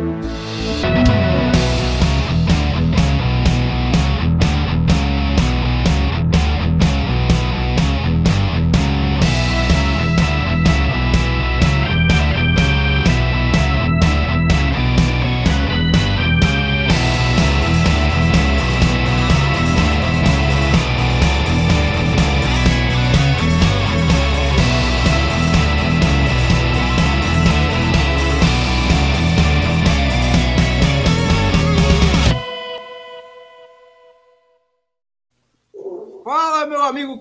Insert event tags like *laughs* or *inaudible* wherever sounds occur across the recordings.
amigo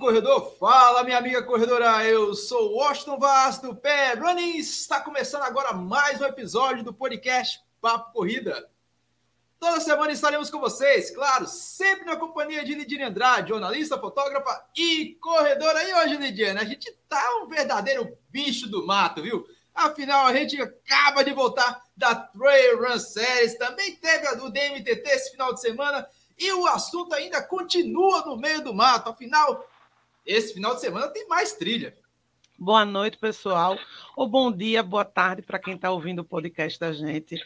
corredor, fala minha amiga corredora, eu sou Washington Vaz do Pé Running, está começando agora mais um episódio do podcast Papo Corrida. Toda semana estaremos com vocês, claro, sempre na companhia de Lidiane Andrade, jornalista, fotógrafa e corredora. E hoje, Lidiane, a gente tá um verdadeiro bicho do mato, viu? Afinal, a gente acaba de voltar da Trail Run Series, também teve a do DMTT esse final de semana e o assunto ainda continua no meio do mato. Afinal, esse final de semana tem mais trilha. Boa noite, pessoal. Ou bom dia, boa tarde para quem está ouvindo o podcast da gente.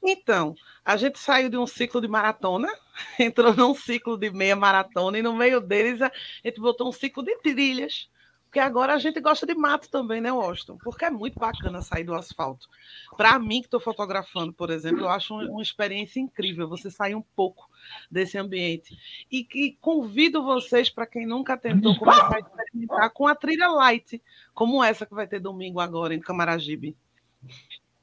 Então, a gente saiu de um ciclo de maratona, *laughs* entrou num ciclo de meia maratona, e no meio deles a gente botou um ciclo de trilhas. Porque agora a gente gosta de mato também, né, Washington? Porque é muito bacana sair do asfalto. Para mim, que estou fotografando, por exemplo, eu acho uma experiência incrível você sair um pouco desse ambiente. E que convido vocês, para quem nunca tentou, começar a experimentar com a trilha light, como essa que vai ter domingo agora em Camaragibe.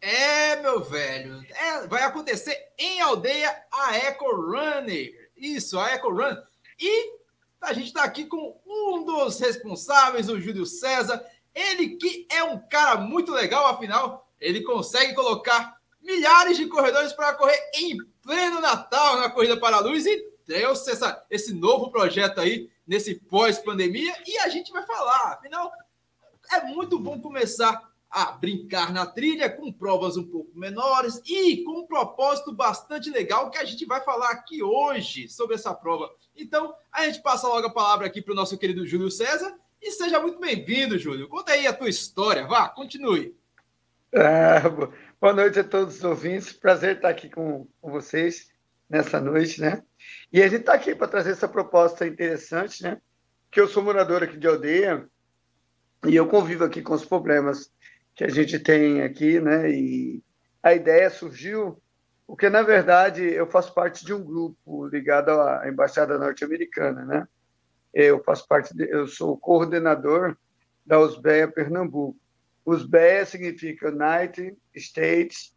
É, meu velho. É, vai acontecer em aldeia a Eco Runner. Isso, a Eco Run. E a gente está aqui com um dos responsáveis, o Júlio César. Ele que é um cara muito legal, afinal, ele consegue colocar milhares de corredores para correr em pleno Natal na Corrida para a Luz e trouxe essa, esse novo projeto aí nesse pós-pandemia e a gente vai falar. Afinal, é muito bom começar a brincar na trilha com provas um pouco menores e com um propósito bastante legal que a gente vai falar aqui hoje sobre essa prova. Então, a gente passa logo a palavra aqui para o nosso querido Júlio César e seja muito bem-vindo, Júlio. Conta aí a tua história, vá, continue. Ah, boa noite a todos os ouvintes, prazer estar aqui com, com vocês nessa noite, né? E a gente está aqui para trazer essa proposta interessante, né? Que eu sou morador aqui de aldeia e eu convivo aqui com os problemas que a gente tem aqui, né? E a ideia surgiu porque, na verdade, eu faço parte de um grupo ligado à Embaixada Norte-Americana, né? Eu faço parte, de, eu sou coordenador da USBEA Pernambuco. USBEA significa United States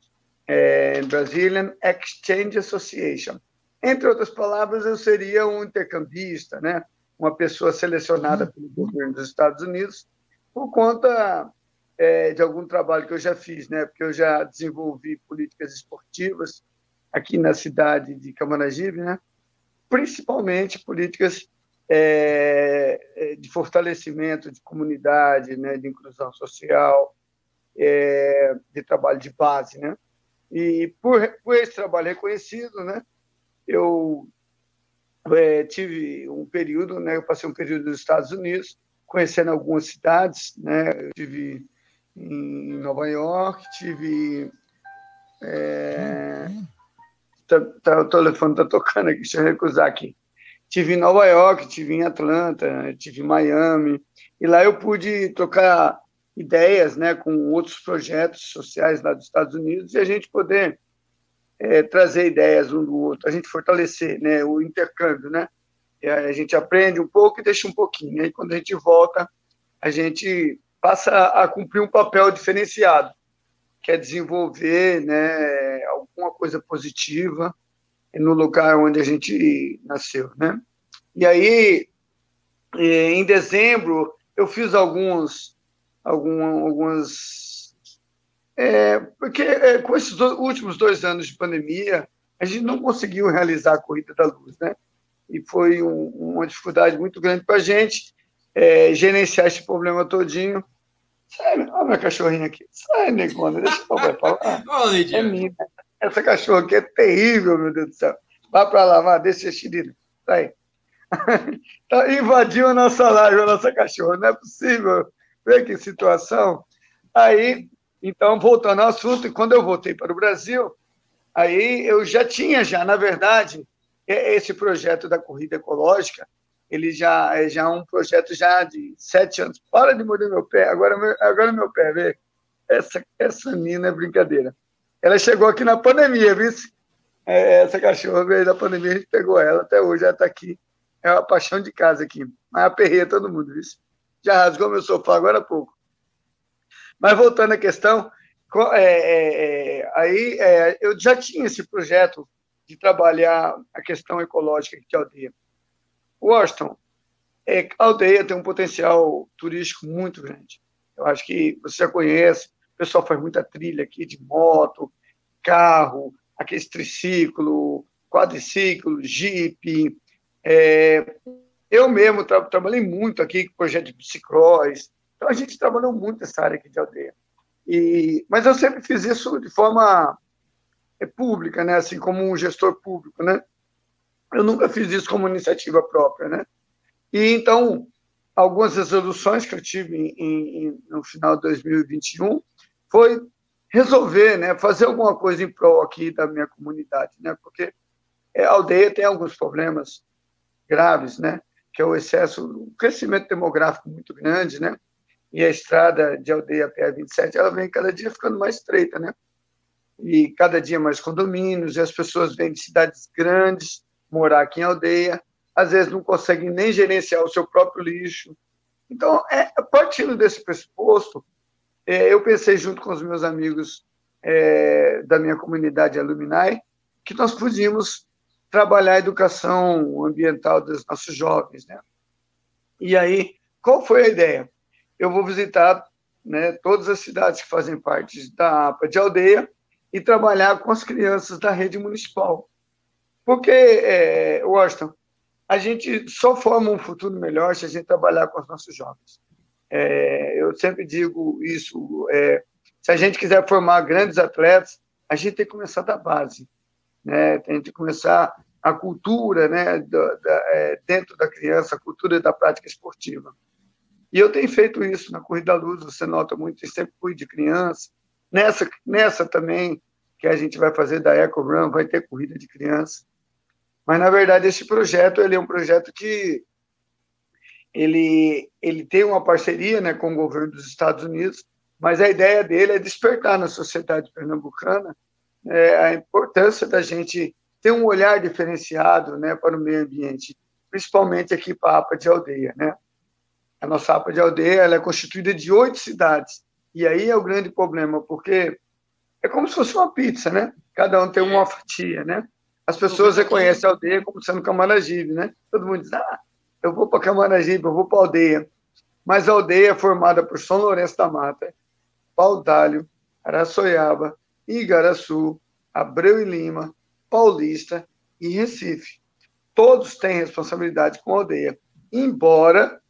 and Brazilian Exchange Association. Entre outras palavras, eu seria um intercambista, né? Uma pessoa selecionada pelo governo dos Estados Unidos por conta é, de algum trabalho que eu já fiz, né? Porque eu já desenvolvi políticas esportivas aqui na cidade de Camaragibe, né? Principalmente políticas é, é, de fortalecimento de comunidade, né? De inclusão social, é, de trabalho de base, né? E por, por esse trabalho reconhecido, né? Eu é, tive um período, né? Eu passei um período nos Estados Unidos, conhecendo algumas cidades, né? Eu tive em Nova York, tive. É, tá, tá, o telefone está tocando aqui, deixa eu recusar aqui. Tive em Nova York, tive em Atlanta, tive em Miami, e lá eu pude trocar ideias né, com outros projetos sociais lá dos Estados Unidos e a gente poder é, trazer ideias um do outro, a gente fortalecer né, o intercâmbio, né? a gente aprende um pouco e deixa um pouquinho. Aí quando a gente volta, a gente passa a cumprir um papel diferenciado, que é desenvolver né, alguma coisa positiva no lugar onde a gente nasceu. Né? E aí, em dezembro, eu fiz alguns, algum, algumas. É, porque é, com esses dois, últimos dois anos de pandemia, a gente não conseguiu realizar a Corrida da Luz, né? E foi um, uma dificuldade muito grande para a gente é, gerenciar esse problema todinho. Sai, olha minha cachorrinha aqui. Sai, negona, deixa o papai falar. É minha. Essa cachorra aqui é terrível, meu Deus do céu. Vá para lá, vá, deixa a xerida. Sai. tá, *laughs* invadiu a nossa live, a nossa cachorra. Não é possível. Vê que situação. Aí, então, voltando ao assunto, e quando eu voltei para o Brasil, Aí eu já tinha, já, na verdade, esse projeto da corrida ecológica, ele já é já um projeto já de sete anos. Para de morder meu pé, agora meu, agora meu pé, vê? Essa, essa mina é brincadeira. Ela chegou aqui na pandemia, viu? É, essa cachorra veio da pandemia, a gente pegou ela, até hoje ela está aqui. É uma paixão de casa aqui. Mas aperreia todo mundo, viu? Já rasgou meu sofá agora há pouco. Mas voltando à questão, é, é, é, aí é, eu já tinha esse projeto de trabalhar a questão ecológica de aldeia. Washington, é, a aldeia tem um potencial turístico muito grande. Eu acho que você já conhece, pessoal faz muita trilha aqui de moto, carro, aquele triciclo, quadriciclo, jeep. É, eu mesmo tra trabalhei muito aqui com projeto de bicicross. Então, a gente trabalhou muito nessa área aqui de aldeia. E, mas eu sempre fiz isso de forma é, pública, né? assim como um gestor público. Né? Eu nunca fiz isso como iniciativa própria. Né? E então, algumas resoluções que eu tive em, em, no final de 2021 foi resolver, né, fazer alguma coisa em prol aqui da minha comunidade, né, porque a aldeia tem alguns problemas graves, né, que é o excesso, o crescimento demográfico muito grande, né, e a estrada de aldeia PA27, ela vem cada dia ficando mais estreita, né, e cada dia mais condomínios, e as pessoas vêm de cidades grandes morar aqui em aldeia, às vezes não conseguem nem gerenciar o seu próprio lixo. Então, é, partindo desse pressuposto, é, eu pensei junto com os meus amigos é, da minha comunidade Aluminai que nós podíamos trabalhar a educação ambiental dos nossos jovens, né? E aí, qual foi a ideia? Eu vou visitar né, todas as cidades que fazem parte da APA de aldeia e trabalhar com as crianças da rede municipal. Porque, é, Washington, a gente só forma um futuro melhor se a gente trabalhar com os nossos jovens. É, eu sempre digo isso: é, se a gente quiser formar grandes atletas, a gente tem que começar da base, né? Tem que começar a cultura, né, da, da, é, dentro da criança, a cultura da prática esportiva. E eu tenho feito isso na corrida luz. Você nota muito, eu sempre fui de criança. Nessa, nessa também que a gente vai fazer da Eco Run, vai ter corrida de criança. Mas na verdade esse projeto ele é um projeto que ele, ele tem uma parceria né, com o governo dos Estados Unidos, mas a ideia dele é despertar na sociedade pernambucana é, a importância da gente ter um olhar diferenciado né, para o meio ambiente, principalmente aqui para a APA de Aldeia. Né? A nossa APA de Aldeia ela é constituída de oito cidades, e aí é o grande problema, porque é como se fosse uma pizza, né? Cada um tem uma fatia, né? As pessoas reconhecem a aldeia como sendo Camaragibe, né? Todo mundo diz, ah, eu vou para Camaragibe, eu vou para aldeia. Mas a aldeia é formada por São Lourenço da Mata, Paudalho, Araçoiaba, Igaraçu, Abreu e Lima, Paulista e Recife. Todos têm responsabilidade com a aldeia, embora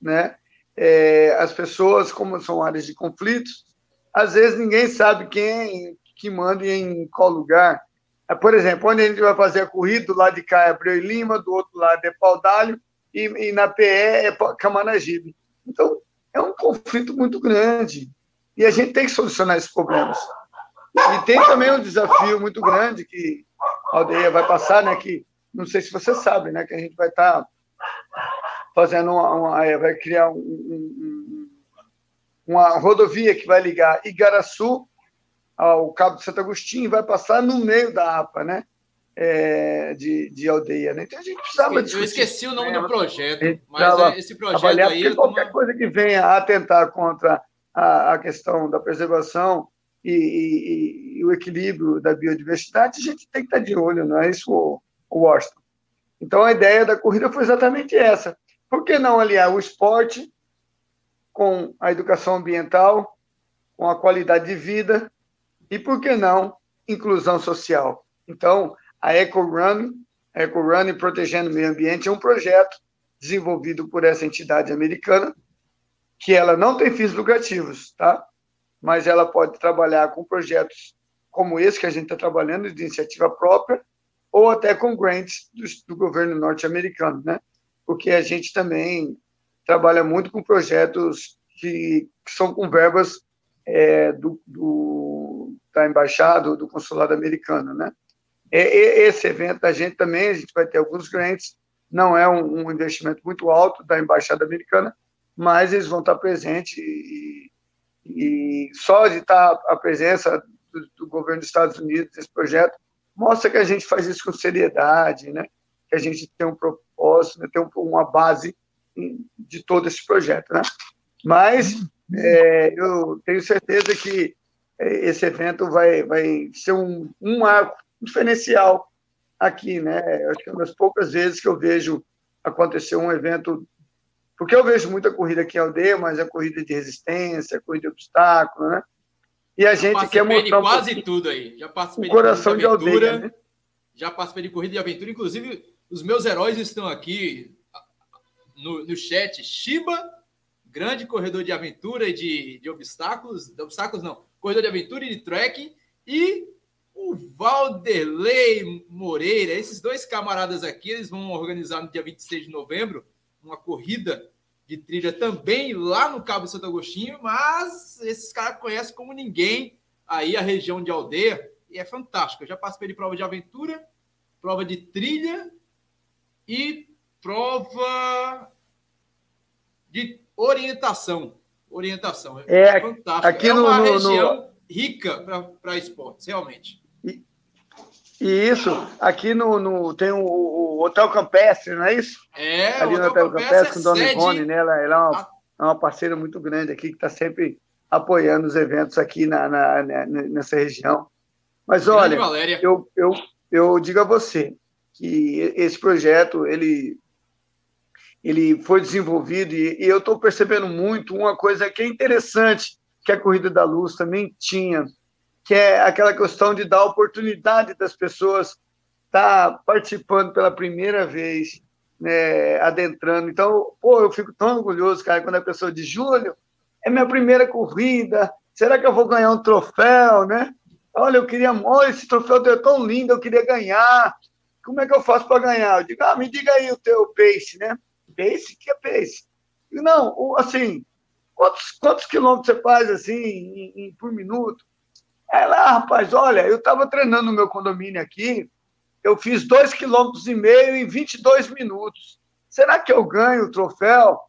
né, é, as pessoas, como são áreas de conflitos, às vezes ninguém sabe quem que manda em qual lugar. Por exemplo, onde a gente vai fazer a corrida, do lado de cá é Abreu e Lima, do outro lado é Paudalho, e, e na PE é Camanagibe. Então, é um conflito muito grande. E a gente tem que solucionar esses problemas. E tem também um desafio muito grande que a aldeia vai passar, né? Que não sei se você sabe, né? Que a gente vai estar tá fazendo uma, uma, é, vai criar um, um, uma rodovia que vai ligar Igaraçu ao Cabo de Santo Agostinho e vai passar no meio da APA, né? É, de, de aldeia. Né? Então a gente precisava Eu esqueci o nome do projeto, mas esse projeto aí. Qualquer coisa que venha a atentar contra a, a questão da preservação e, e, e, o equilíbrio da biodiversidade, a gente tem que estar de olho, não é isso, Washington? Então a ideia da corrida foi exatamente essa. Por que não aliar o esporte com a educação ambiental, com a qualidade de vida e por que não inclusão social? Então, a EcoRun, EcoRun Protegendo o Meio Ambiente, é um projeto desenvolvido por essa entidade americana, que ela não tem fins lucrativos, tá? Mas ela pode trabalhar com projetos como esse que a gente está trabalhando, de iniciativa própria, ou até com grants do, do governo norte-americano, né? Porque a gente também trabalha muito com projetos que, que são com verbas é, do, do, da embaixada do consulado americano, né? Esse evento a gente também, a gente vai ter alguns clientes, não é um, um investimento muito alto da Embaixada Americana, mas eles vão estar presentes e, e só de estar a presença do, do, governo dos Estados Unidos nesse projeto mostra que a gente faz isso com seriedade, né? que a gente tem um propósito, né? tem um, uma base de todo esse projeto. Né? Mas é, eu tenho certeza que é, esse evento vai, vai ser um, um diferencial aqui, né? Acho que é uma das poucas vezes que eu vejo acontecer um evento, porque eu vejo muita corrida aqui em aldeia, mas é corrida de resistência, corrida de obstáculo, né? E a gente quer mostrar um quase tudo aí. Já participei o coração de, aventura, de aldeia, né? Já participei de corrida de aventura, inclusive os meus heróis estão aqui no, no chat. Shiba, grande corredor de aventura e de, de obstáculos, de obstáculos não, corredor de aventura e de trekking, e o Valderlei Moreira. Esses dois camaradas aqui, eles vão organizar no dia 26 de novembro uma corrida de trilha também lá no Cabo Santo Agostinho, mas esses caras conhecem como ninguém aí a região de aldeia e é fantástico. Eu já participei de prova de aventura, prova de trilha e prova de orientação. Orientação. É, é fantástico. Aqui é uma no, região no... rica para esportes, realmente. E isso, aqui no, no tem o, o, Hotel Campestre, não é isso? É, Ali no Hotel Campestre, Campestre é com Dona Ivone, né? Ela, ela é, uma, é uma parceira muito grande aqui, que está sempre apoiando os eventos aqui na, na, na nessa região. Mas olha, eu, eu, eu digo a você que esse projeto ele, ele foi desenvolvido e, e eu estou percebendo muito uma coisa que é interessante que a Corrida da Luz também tinha que é aquela questão de dar oportunidade das pessoas estar tá participando pela primeira vez, né, adentrando. Então, pô, eu fico tão orgulhoso, cara, quando a pessoa diz, Júlio, é minha primeira corrida, será que eu vou ganhar um troféu, né? Olha, eu queria, olha, esse troféu é tão lindo, eu queria ganhar. Como é que eu faço para ganhar? Eu digo, ah, me diga aí o teu pace, né? Pace? que é pace? Não, assim, quantos, quantos quilômetros você faz, assim, em, em, por minuto? Ela, ah, rapaz, olha, eu estava treinando no meu condomínio aqui, eu fiz dois quilômetros e meio em 22 minutos. Será que eu ganho o troféu?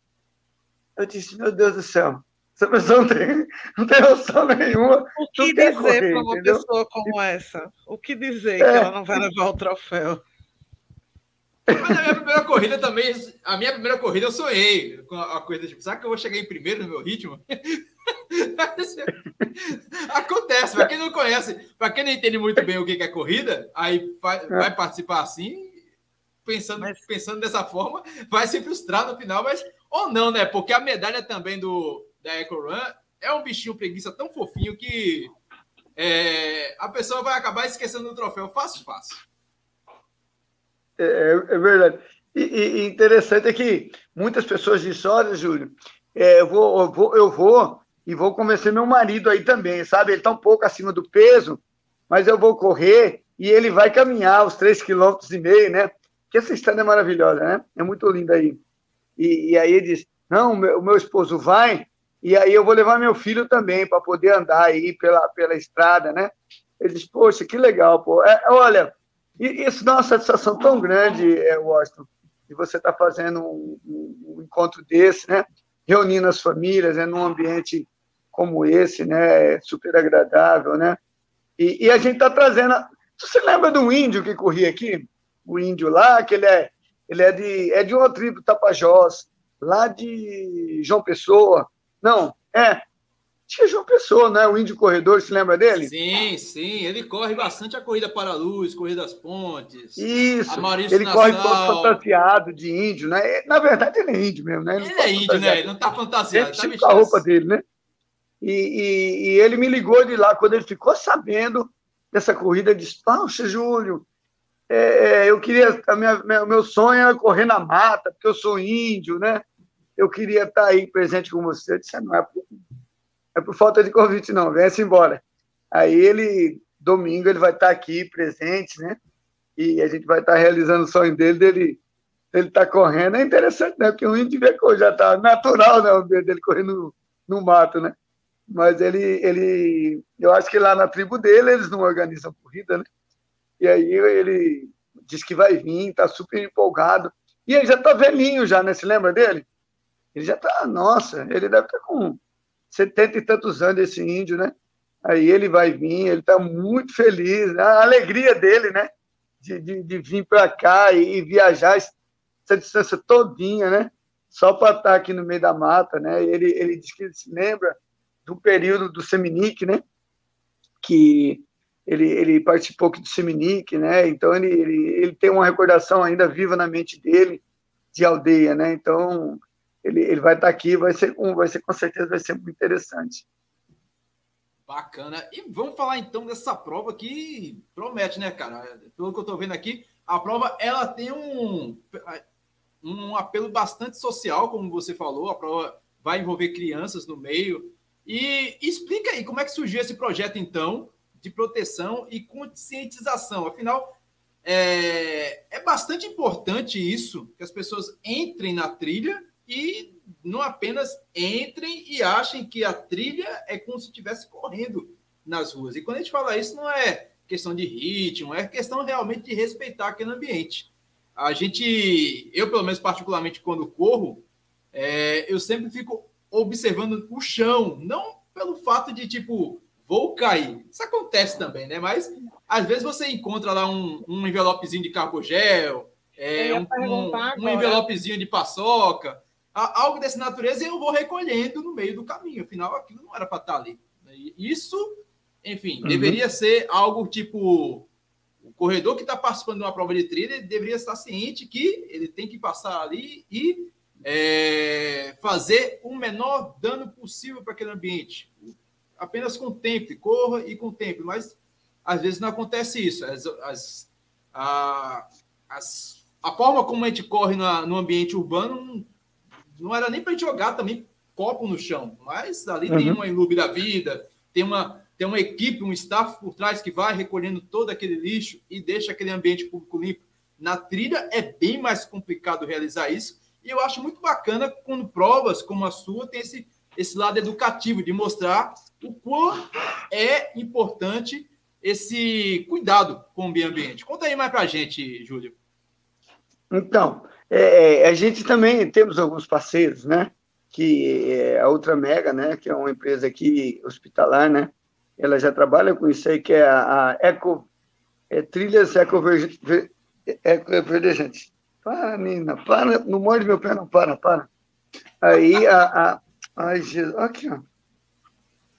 Eu disse, meu Deus do céu, essa pessoa não tem, não tem noção nenhuma. O que dizer para uma entendeu? pessoa como essa? O que dizer é. que ela não vai levar o troféu? Mas a minha primeira corrida também, a minha primeira corrida eu sonhei com a corrida, tipo, será que eu vou chegar em primeiro no meu ritmo? *laughs* Acontece, para quem não conhece, para quem não entende muito bem o que é corrida, aí vai, vai participar assim, pensando, mas... pensando dessa forma, vai se frustrar no final, mas ou não, né? Porque a medalha também do da Eco Run é um bichinho preguiça tão fofinho que é, a pessoa vai acabar esquecendo do troféu fácil, fácil. É, é, é verdade. E, e, interessante é que muitas pessoas dizem, olha, Júlio, é, eu, vou, eu, vou, eu vou e vou convencer meu marido aí também, sabe? Ele está um pouco acima do peso, mas eu vou correr e ele vai caminhar os três quilômetros e meio, né? Que essa estrada é maravilhosa, né? É muito linda aí. E, e aí ele diz, não, o meu, meu esposo vai e aí eu vou levar meu filho também para poder andar aí pela, pela estrada, né? Ele diz, poxa, que legal, pô. É, olha, isso dá uma satisfação tão grande, é, Washington, de você estar tá fazendo um, um, encontro desse, né? Reunindo as famílias, né? num ambiente como esse, né? Super agradável, né? E, e a gente está trazendo. Você lembra do índio que corria aqui? O índio lá, que ele é, ele é de, é de uma tribo Tapajós, lá de João Pessoa. Não, é. Tinha João Pessoa, né? O índio corredor, se lembra dele? Sim, sim. Ele corre bastante a corrida para a luz, corrida das pontes. Isso. ele Nassau. corre todo fantasiado de índio, né? Na verdade, ele é índio mesmo, né? Ele, ele é índio, né? Ele não está fantasiado. Ele tá tipo a roupa dele, né? E, e, e, ele me ligou de lá, quando ele ficou sabendo dessa corrida, ele disse, Poxa, Júlio, é, é, eu queria, a minha, meu, meu sonho era correr na mata, porque eu sou índio, né? Eu queria estar aí presente com você. Eu disse, ah, não é por, é por falta de convite, não, vem-se embora. Aí ele, domingo, ele vai estar aqui presente, né? E a gente vai estar realizando o sonho dele, dele ele está correndo. É interessante, né? Porque o índio já está natural, né? O dele correndo no, no mato, né? mas ele, ele, eu acho que lá na tribo dele eles não organizam corrida, né? E aí ele diz que vai vir, está super empolgado. E ele já está velhinho já, né? Se lembra dele? Ele já está, nossa, ele deve estar tá com setenta e tantos anos, esse índio, né? Aí ele vai vir, ele está muito feliz, né? a alegria dele, né? De, de, de vir para cá e, e, viajar essa distância todinha, né? Só para estar tá aqui no meio da mata, né? Ele, ele diz que ele se lembra do período do Seminique, né? Que ele, ele participou do Seminique, né? Então ele, ele, ele tem uma recordação ainda viva na mente dele de aldeia, né? Então ele, ele vai estar aqui, vai ser, vai ser com certeza vai ser muito interessante. Bacana. E vamos falar então dessa prova que promete, né, cara? Pelo que eu estou vendo aqui, a prova ela tem um, um apelo bastante social, como você falou. A prova vai envolver crianças no meio. E explica aí como é que surgiu esse projeto, então, de proteção e conscientização. Afinal, é, é bastante importante isso, que as pessoas entrem na trilha e não apenas entrem e achem que a trilha é como se estivesse correndo nas ruas. E quando a gente fala isso, não é questão de ritmo, é questão realmente de respeitar aquele ambiente. A gente, eu pelo menos particularmente quando corro, é, eu sempre fico observando o chão, não pelo fato de tipo vou cair. Isso acontece também, né? Mas às vezes você encontra lá um, um envelopezinho de cargogel, é, um, um, um envelopezinho de paçoca, algo dessa natureza eu vou recolhendo no meio do caminho. Afinal, aquilo não era para estar ali. Isso, enfim, uhum. deveria ser algo tipo o corredor que está participando de uma prova de trilha deveria estar ciente que ele tem que passar ali e é, fazer o menor dano possível para aquele ambiente. Apenas contemple, corra e contemple, mas às vezes não acontece isso. As, as, a, as, a forma como a gente corre na, no ambiente urbano não era nem para jogar também copo no chão, mas ali uhum. tem uma Ilube da vida, tem uma, tem uma equipe, um staff por trás que vai recolhendo todo aquele lixo e deixa aquele ambiente público limpo. Na trilha é bem mais complicado realizar isso, e eu acho muito bacana quando provas como a sua tem esse, esse lado educativo, de mostrar o quão é importante esse cuidado com o meio ambiente. Conta aí mais para a gente, Júlio. Então, é, é, a gente também temos alguns parceiros, né? Que é a Ultra Mega, né? Que é uma empresa aqui hospitalar, né? Ela já trabalha com isso aí, que é a, a Eco, é, Trilhas Ecoverdejante. Para, Nina, para, não morde meu pé, não, para, para. Aí a. a ai, Jesus, aqui, ó.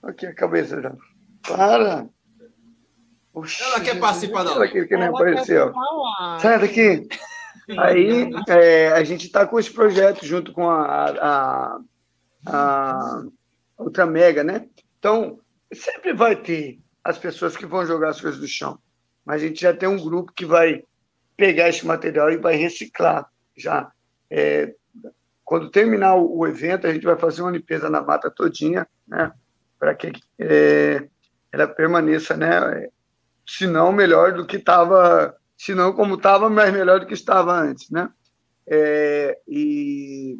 Aqui a cabeça já. Para! Oxi, ela quer participar da live. Ela que nem apareceu. Sai daqui. Aí é, a gente está com esse projeto junto com a, a, a Ultra Mega, né? Então, sempre vai ter as pessoas que vão jogar as coisas do chão, mas a gente já tem um grupo que vai pegar esse material e vai reciclar já. É, quando terminar o, evento, a gente vai fazer uma limpeza na mata todinha, né? Para que é, ela permaneça, né? Se não, melhor do que estava se não como estava, mas melhor do que estava antes, né? É, e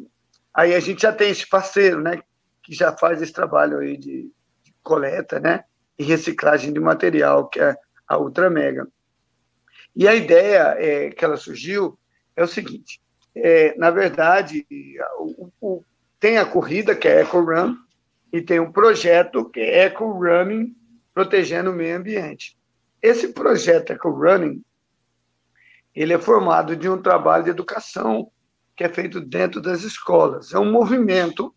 aí a gente já tem esse parceiro, né, que já faz esse trabalho aí de, de coleta, né, e reciclagem de material, que é a Ultra Mega. E a ideia é, que ela surgiu é o seguinte: é, na verdade, o, o, tem a corrida, que é Eco Run, e tem um projeto que é Eco Running, protegendo o meio ambiente. Esse projeto Eco Running ele é formado de um trabalho de educação que é feito dentro das escolas. É um movimento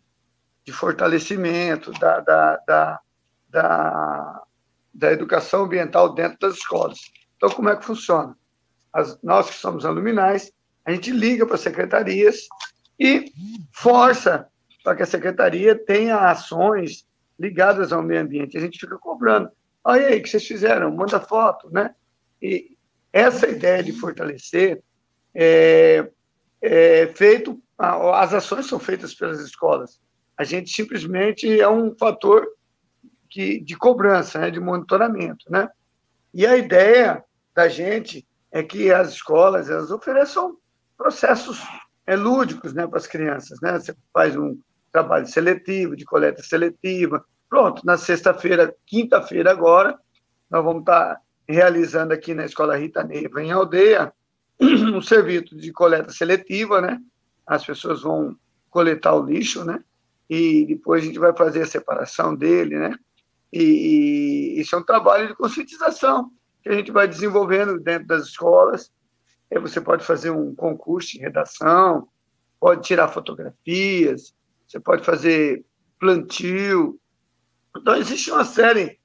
de fortalecimento da, da, da, da, da educação ambiental dentro das escolas. Então, como é que funciona? As, nós que somos aluminais, a gente liga para as secretarias e força para que a secretaria tenha ações ligadas ao meio ambiente. A gente fica cobrando. Olha aí, o que vocês fizeram? Manda foto, né? E, essa ideia de fortalecer é, é feito, as ações são feitas pelas escolas. A gente simplesmente é um fator que, de cobrança, né, de monitoramento, né? E a ideia da gente é que as escolas elas ofereçam processos é, lúdicos, né, para as crianças, né? Você faz um trabalho seletivo, de coleta seletiva. Pronto, na sexta-feira, quinta-feira agora, nós vamos estar realizando aqui na Escola Rita Neiva, em Aldeia, *clears throat* um serviço de coleta seletiva, né? As pessoas vão coletar o lixo, né? E depois a gente vai fazer a separação dele, né? E, e isso é um trabalho de conscientização que a gente vai desenvolvendo dentro das escolas. Você pode fazer um concurso de redação, pode tirar fotografias, você pode fazer plantio. Então, existe uma série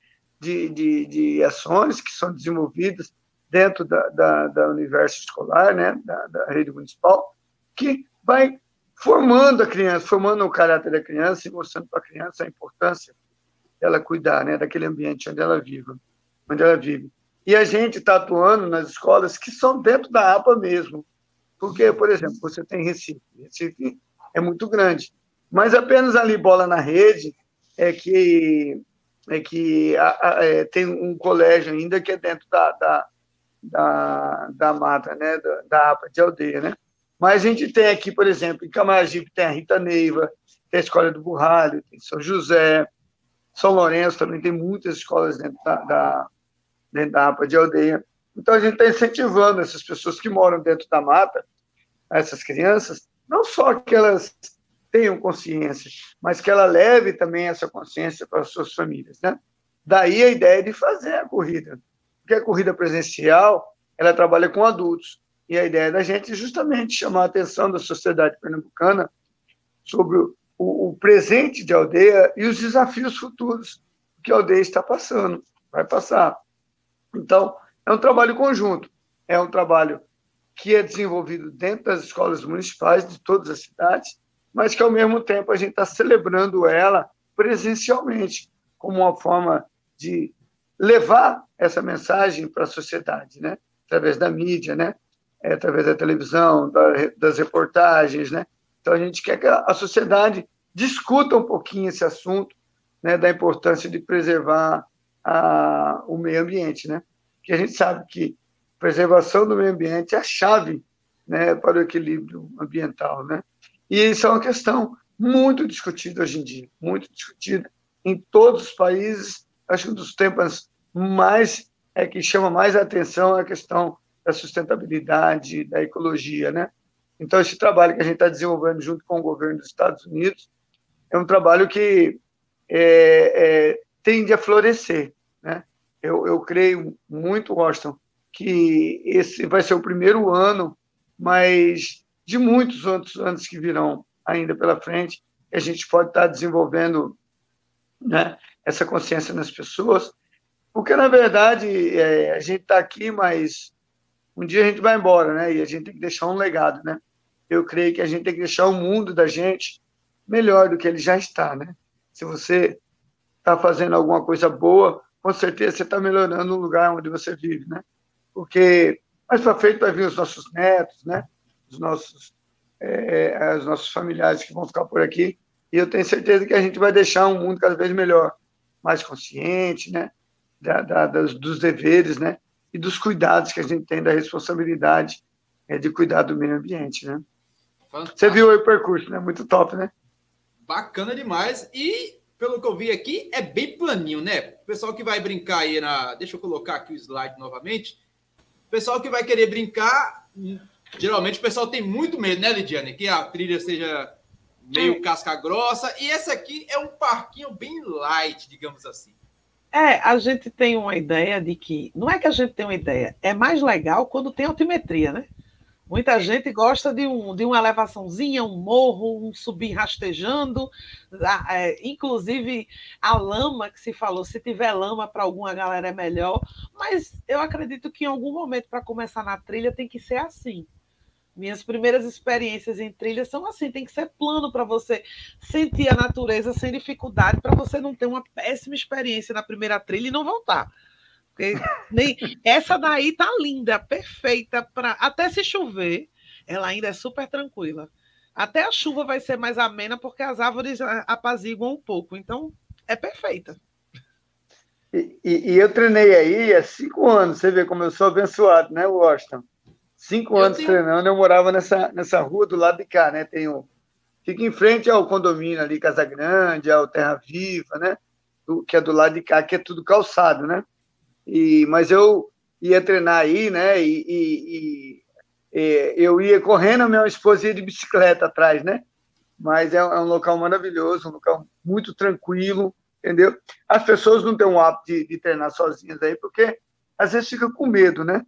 de, de, de ações que são desenvolvidas dentro da, da, da universo escolar, né, da, da rede municipal, que vai formando a criança, formando o caráter da criança e mostrando para a criança a importância dela cuidar, né, daquele ambiente onde ela vive, onde ela vive. E a gente está atuando nas escolas que são dentro da APA mesmo, porque, por exemplo, você tem Recife, Recife é muito grande, mas apenas ali bola na rede é que é que a, a, é, tem um colégio ainda que é dentro da, da, da, da mata, né, da, da APA de aldeia, né? Mas a gente tem aqui, por exemplo, em Camaragibe tem a Rita Neiva, tem a Escola do Burralho, tem São José, São Lourenço também tem muitas escolas dentro da, da, dentro da APA de aldeia. Então a gente está incentivando essas pessoas que moram dentro da mata, essas crianças, não só que elas tenham consciência, mas que ela leve também essa consciência para as suas famílias, né? Daí a ideia de fazer a corrida, porque a corrida presencial ela trabalha com adultos e a ideia da gente é justamente chamar a atenção da sociedade pernambucana sobre o, o presente de aldeia e os desafios futuros que a aldeia está passando, vai passar. Então, é um trabalho conjunto, é um trabalho que é desenvolvido dentro das escolas municipais de todas as cidades, mas que, ao mesmo tempo, a gente está celebrando ela presencialmente, como uma forma de levar essa mensagem para a sociedade, né? através da mídia, né? é, através da televisão, da, das reportagens, né? Então a gente quer que a, sociedade discuta um pouquinho esse assunto, né, da importância de preservar a, o meio ambiente, né? Que a gente sabe que preservação do meio ambiente é a chave, né, para o equilíbrio ambiental, né? E isso é uma questão muito discutida hoje em dia, muito discutida em todos os países. Acho que um dos temas mais é que chama mais a atenção é a questão da sustentabilidade, da ecologia, né? Então, esse trabalho que a gente está desenvolvendo junto com o governo dos Estados Unidos é um trabalho que é, é, tende a florescer, né? Eu, eu creio muito, Washington, que esse vai ser o primeiro ano, mas de muitos outros anos que virão ainda pela frente, a gente pode estar desenvolvendo né, essa consciência nas pessoas, porque, na verdade, é, a gente está aqui, mas um dia a gente vai embora, né? E a gente tem que deixar um legado, né? Eu creio que a gente tem que deixar o mundo da gente melhor do que ele já está, né? Se você está fazendo alguma coisa boa, com certeza você está melhorando o lugar onde você vive, né? Porque mais para frente vai vir os nossos netos, né? Os nossos, é, os nossos familiares que vão ficar por aqui. E eu tenho certeza que a gente vai deixar um mundo cada vez melhor, mais consciente, né? Da, da, dos, dos deveres, né? e dos cuidados que a gente tem da responsabilidade é, de cuidar do meio ambiente, né? Fantástico. Você viu o percurso, né? Muito top, né? Bacana demais. E, pelo que eu vi aqui, é bem planinho, né? O pessoal que vai brincar aí na... Deixa eu colocar aqui o slide novamente. O pessoal que vai querer brincar, geralmente o pessoal tem muito medo, né, Lidiane? Que a trilha seja meio é. casca grossa. E esse aqui é um parquinho bem light, digamos assim. É, a gente tem uma ideia de que. Não é que a gente tem uma ideia, é mais legal quando tem altimetria, né? Muita gente gosta de, um, de uma elevaçãozinha, um morro, um subir rastejando, é, inclusive a lama que se falou, se tiver lama para alguma galera é melhor, mas eu acredito que em algum momento para começar na trilha tem que ser assim. Minhas primeiras experiências em trilha são assim, tem que ser plano para você sentir a natureza sem dificuldade, para você não ter uma péssima experiência na primeira trilha e não voltar. Porque *laughs* nem essa daí tá linda, perfeita para até se chover, ela ainda é super tranquila. Até a chuva vai ser mais amena porque as árvores apaziguam um pouco, então é perfeita. E, e, e eu treinei aí há cinco anos, você vê como eu sou abençoado, né, Washington? Cinco eu anos tenho... treinando, eu morava nessa, nessa rua do lado de cá, né? Tem um, fica em frente ao condomínio ali, Casa Grande, ao Terra Viva, né? Do, que é do lado de cá, que é tudo calçado, né? E, mas eu ia treinar aí, né? E, e, e, eu ia correndo, a minha esposa ia de bicicleta atrás, né? Mas é, é, um local maravilhoso, um local muito tranquilo, entendeu? As pessoas não têm o hábito de, de treinar sozinhas aí, porque às vezes fica com medo, né?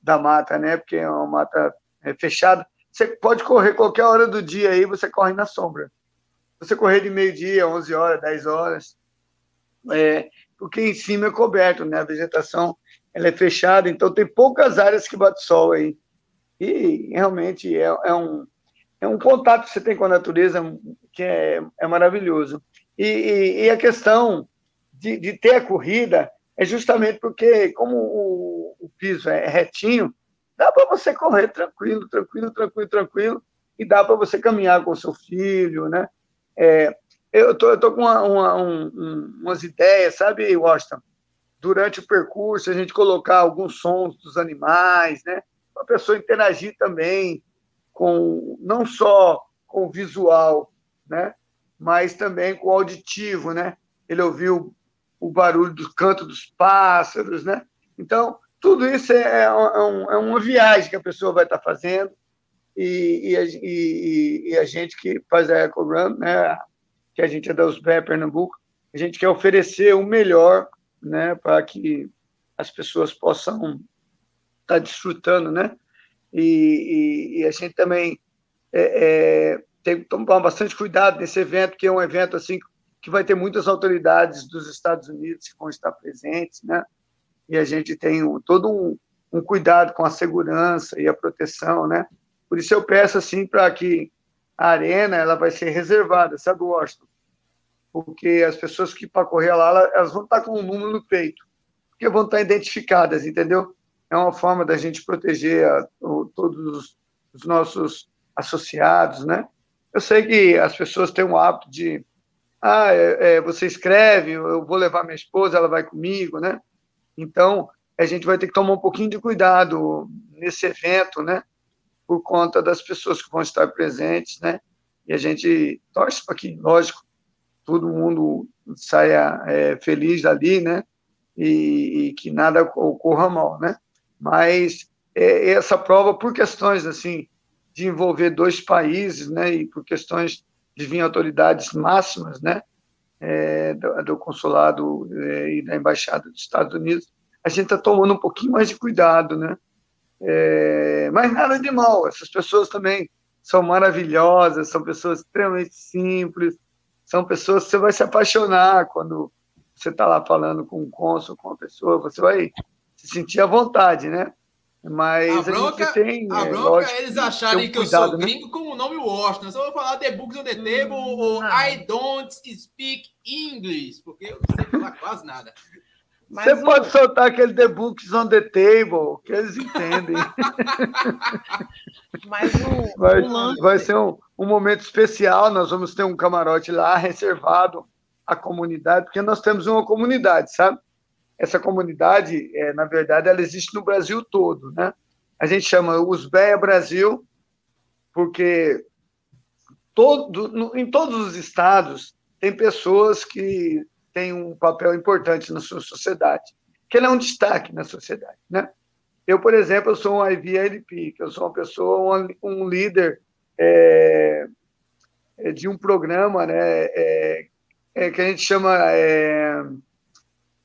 Da mata, né? Porque é uma mata é, fechada. Você pode correr qualquer hora do dia aí, você corre na sombra. Você correr de meio-dia, 11 horas, 10 horas, é, porque em cima é coberto, né? A vegetação ela é fechada, então tem poucas áreas que bate sol aí. E realmente é, é um, é um contato que você tem com a natureza que é, é maravilhoso. E, e, e a questão de, de, ter a corrida é justamente porque, como o, o piso é retinho, dá para você correr tranquilo, tranquilo, tranquilo, tranquilo, e dá para você caminhar com o seu filho, né? É, eu tô, eu tô com uma, uma, um, umas ideias, sabe, Washington? Durante o percurso, a gente colocar alguns sons dos animais, né? Para a pessoa interagir também com, não só com o visual, né? Mas também com o auditivo, né? Ele ouviu o barulho do canto dos pássaros, né? Então, tudo isso é, é, um, é uma viagem que a pessoa vai estar fazendo e, e, e, e a gente que faz a Eco Run, né? que a gente é da USBE Pernambuco, a gente quer oferecer o melhor né, para que as pessoas possam estar tá desfrutando, né? E, e, e a gente também é, é, tem que tomar bastante cuidado nesse evento, que é um evento assim que vai ter muitas autoridades dos Estados Unidos que vão estar presentes, né? E a gente tem um, todo um, um cuidado com a segurança e a proteção, né? Por isso eu peço assim para que a arena ela vai ser reservada, sabe, Washington? Porque as pessoas que para correr lá, elas vão estar com um número no peito, porque vão estar identificadas, entendeu? É uma forma da gente proteger a, o, todos os, os nossos associados, né? Eu sei que as pessoas têm o hábito de, ah, é, é, você escreve, eu vou levar minha esposa, ela vai comigo, né? Então, a gente vai ter que tomar um pouquinho de cuidado nesse evento, né? por conta das pessoas que vão estar presentes, né? E a gente torce para que, lógico, todo mundo saia é, feliz dali, né? E, e, que nada ocorra mal, né? Mas é, essa prova, por questões assim de envolver dois países, né? E por questões de vir autoridades máximas, né? É, do, do, consulado é, e da embaixada dos Estados Unidos, a gente está tomando um pouquinho mais de cuidado, né? É, mas nada de mal, essas pessoas também são maravilhosas, são pessoas extremamente simples, são pessoas que você vai se apaixonar quando você está lá falando com um cônsul, com uma pessoa, você vai se sentir à vontade, né? Mas a bronca, a gente tem. A é, bronca lógico, é eles acharem um que cuidado, eu sou né? gringo com o nome Washington. Eu só vou falar The Books on the Table hum, ou I don't speak English, porque eu não sei falar quase nada. Mas Você o... pode soltar aquele The Books on the Table, que eles entendem. *laughs* Mas o, vai, o lance... vai ser um, um momento especial. Nós vamos ter um camarote lá reservado à comunidade, porque nós temos uma comunidade, sabe? Essa comunidade, é, na verdade, ela existe no Brasil todo, né? A gente chama Usbeia Brasil, porque todo, no, em todos os estados tem pessoas que tem um papel importante na sua sociedade, que ele é um destaque na sociedade, né? Eu, por exemplo, eu sou um IVLP, que eu sou uma pessoa, um, um líder é, é, de um programa, né, é, é, que a gente chama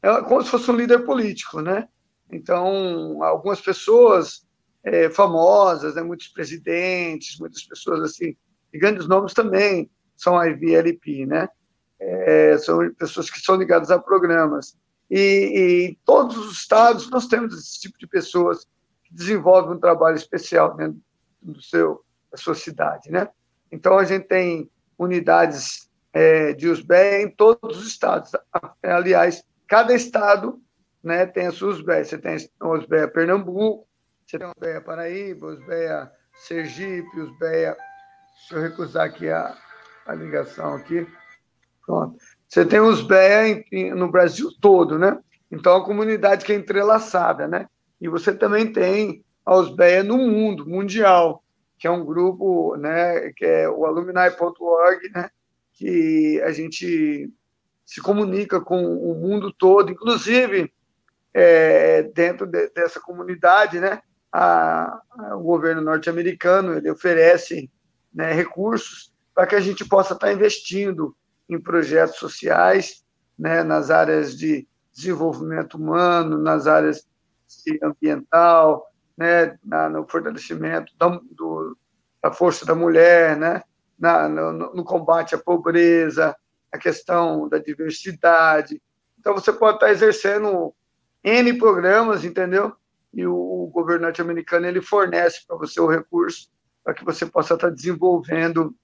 é, como se fosse um líder político, né? Então, algumas pessoas é, famosas, né, muitos presidentes, muitas pessoas assim, de grandes nomes também são IVLP, né? é, são pessoas que são ligadas a programas. E, e, em todos os estados nós temos esse tipo de pessoas que desenvolvem um trabalho especial dentro do seu, da sua cidade, né? Então, a gente tem unidades é, de USBE em todos os estados. Aliás, cada estado né, tem a sua USBE. Você tem a USBE Pernambuco, você tem a USBE Paraíba, a USBE Sergipe, a USBE... Deixa eu recusar aqui a, a ligação aqui. Pronto. Você tem os BEA no Brasil todo, né? Então, a comunidade que é entrelaçada, né? E você também tem os BEA no mundo, mundial, que é um grupo, né, que é o alumni.org, né, que a gente se comunica com o mundo todo, inclusive é, dentro de, dessa comunidade, né, a, a, o governo norte-americano ele oferece né, recursos para que a gente possa estar investindo em projetos sociais, né, nas áreas de desenvolvimento humano, nas áreas ambiental, né, na, no fortalecimento da, do, da força da mulher, né, na, no, no, combate à pobreza, a questão da diversidade. Então, você pode estar exercendo N programas, entendeu? E o, o governo norte-americano ele fornece para você o recurso para que você possa estar desenvolvendo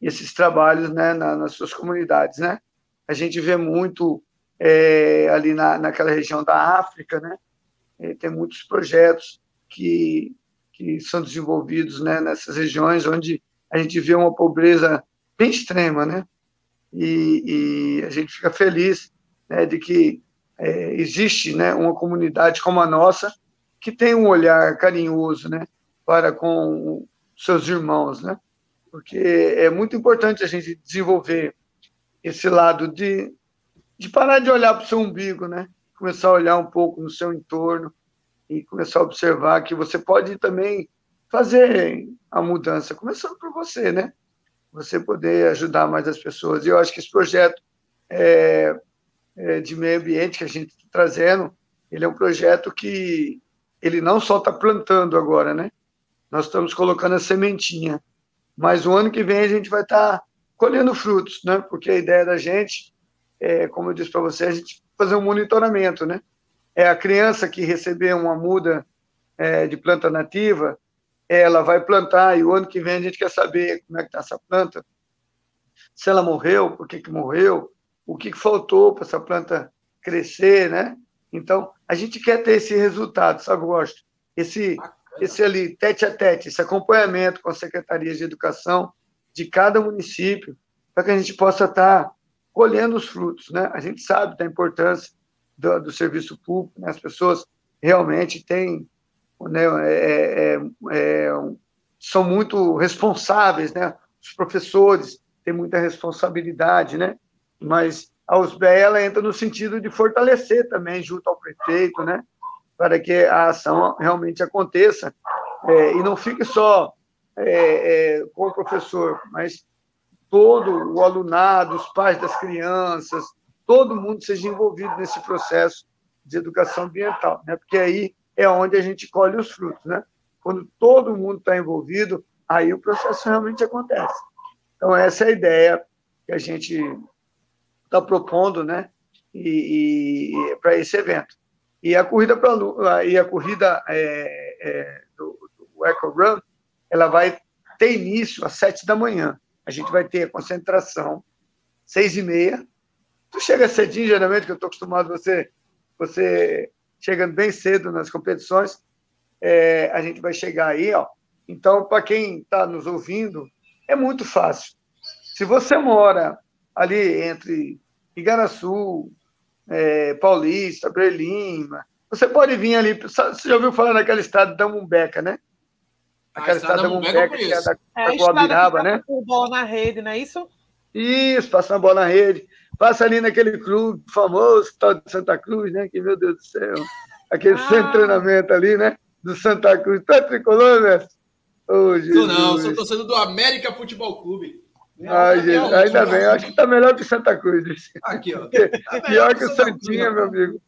esses trabalhos né, na, nas suas comunidades, né? A gente vê muito é, ali na, naquela região da África, né? É, tem muitos projetos que, que são desenvolvidos né, nessas regiões onde a gente vê uma pobreza bem extrema, né? E, e a gente fica feliz né, de que é, existe né, uma comunidade como a nossa que tem um olhar carinhoso né, para com seus irmãos, né? Porque é muito importante a gente desenvolver esse lado de, de parar de olhar para o seu umbigo, né? Começar a olhar um pouco no seu entorno e começar a observar que você pode também fazer a mudança, começando por você, né? Você poder ajudar mais as pessoas. E eu acho que esse projeto é, é, de meio ambiente que a gente está trazendo, ele é um projeto que ele não só está plantando agora, né? Nós estamos colocando a sementinha, mas o ano que vem a gente vai estar tá colhendo frutos, né? Porque a ideia da gente, é, como eu disse para você, a gente fazer um monitoramento, né? É a criança que receber uma muda é, de planta nativa, ela vai plantar e o ano que vem a gente quer saber como é que está essa planta, se ela morreu, por que, que morreu, o que, que faltou para essa planta crescer, né? Então, a gente quer ter esse resultado, sabe, Gosto? Esse, esse ali, tete a tete, esse acompanhamento com as secretarias de educação de cada município, para que a gente possa estar tá colhendo os frutos, né? A gente sabe da importância do, do serviço público, né? as pessoas realmente têm né, é, é, é, são muito responsáveis, né? Os professores têm muita responsabilidade, né? Mas a USBE ela entra no sentido de fortalecer também junto ao prefeito, né? Para que a ação realmente aconteça é, e não fique só é, é, com o professor, mas todo o alunado, os pais das crianças, todo mundo seja envolvido nesse processo de educação ambiental, né? Porque aí é onde a gente colhe os frutos, né? Quando todo mundo está envolvido, aí o processo realmente acontece. Então, essa é a ideia que a gente está propondo, né? E, e para esse evento. E a corrida para e a corrida é, é, do, do Eco Run, ela vai ter início às sete da manhã. A gente vai ter a concentração seis e meia. Tu chega cedinho, geralmente, que eu estou acostumado você você chegando bem cedo nas competições. É, a gente vai chegar aí, ó. Então, para quem está nos ouvindo, é muito fácil. Se você mora ali entre Igaraçu, é, Paulista, Berlima, você pode vir ali. Você já ouviu falar naquela estrada da Mumbeca, né? Aquela estrada da Mumbeca, que é da, é, da Guabiraba, né? bola na rede, não é isso? Isso, passa a bola na rede. Passa ali naquele clube famoso, tal de Santa Cruz, né? Que, meu Deus do céu, aquele ah. centro de treinamento ali, né? Do Santa Cruz. Tá tricolor, mestre? Oh, Sou não, sou torcedor do América Futebol Clube. Ai, gente, ainda bem, eu acho que tá melhor que Santa Cruz. Aqui, ó. Tá *laughs* Pior que o Santinha, meu amigo.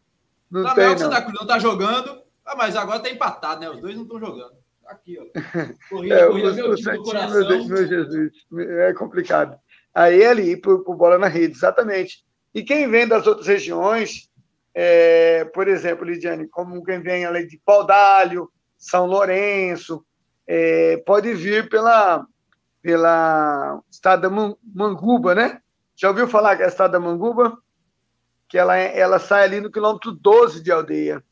Não tá tem, melhor que o Santa Cruz, não tá jogando, ah, mas agora tá empatado, né? Os dois não estão jogando. Aqui, ó. *laughs* Corrida, é, corrida, o, meu, o Santinha, meu Deus, meu Jesus, é complicado. Aí ali, por, por bola na rede, exatamente. E quem vem das outras regiões, é, por exemplo, Lidiane, como quem vem ali de Paudalho, São Lourenço, é, pode vir pela, pela estrada Manguba, né? Já ouviu falar que é a estrada Manguba? Que ela, é, ela sai ali no quilômetro 12 de aldeia.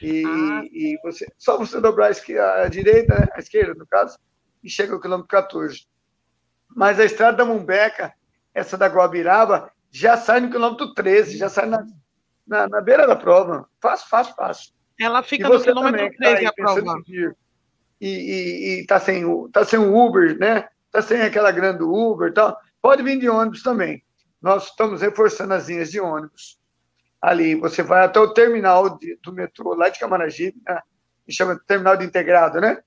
E, ah. e você, só você dobrar a, esquerda, a direita, né? a esquerda, no caso, e chega ao quilômetro 14. Mas a estrada da Mumbeca, essa da Guabiraba, já sai no quilômetro 13, já sai na, na, na beira da prova. Fácil, fácil, fácil. Ela fica no quilômetro 13 tá a prova. E está sem, tá sem o Uber, né? Está sem aquela grande Uber e tal. Pode vir de ônibus também. Nós estamos reforçando as linhas de ônibus. ali, você vai até o terminal de, do metrô lá de Camaragibe, né? que chama terminal de integrado, né?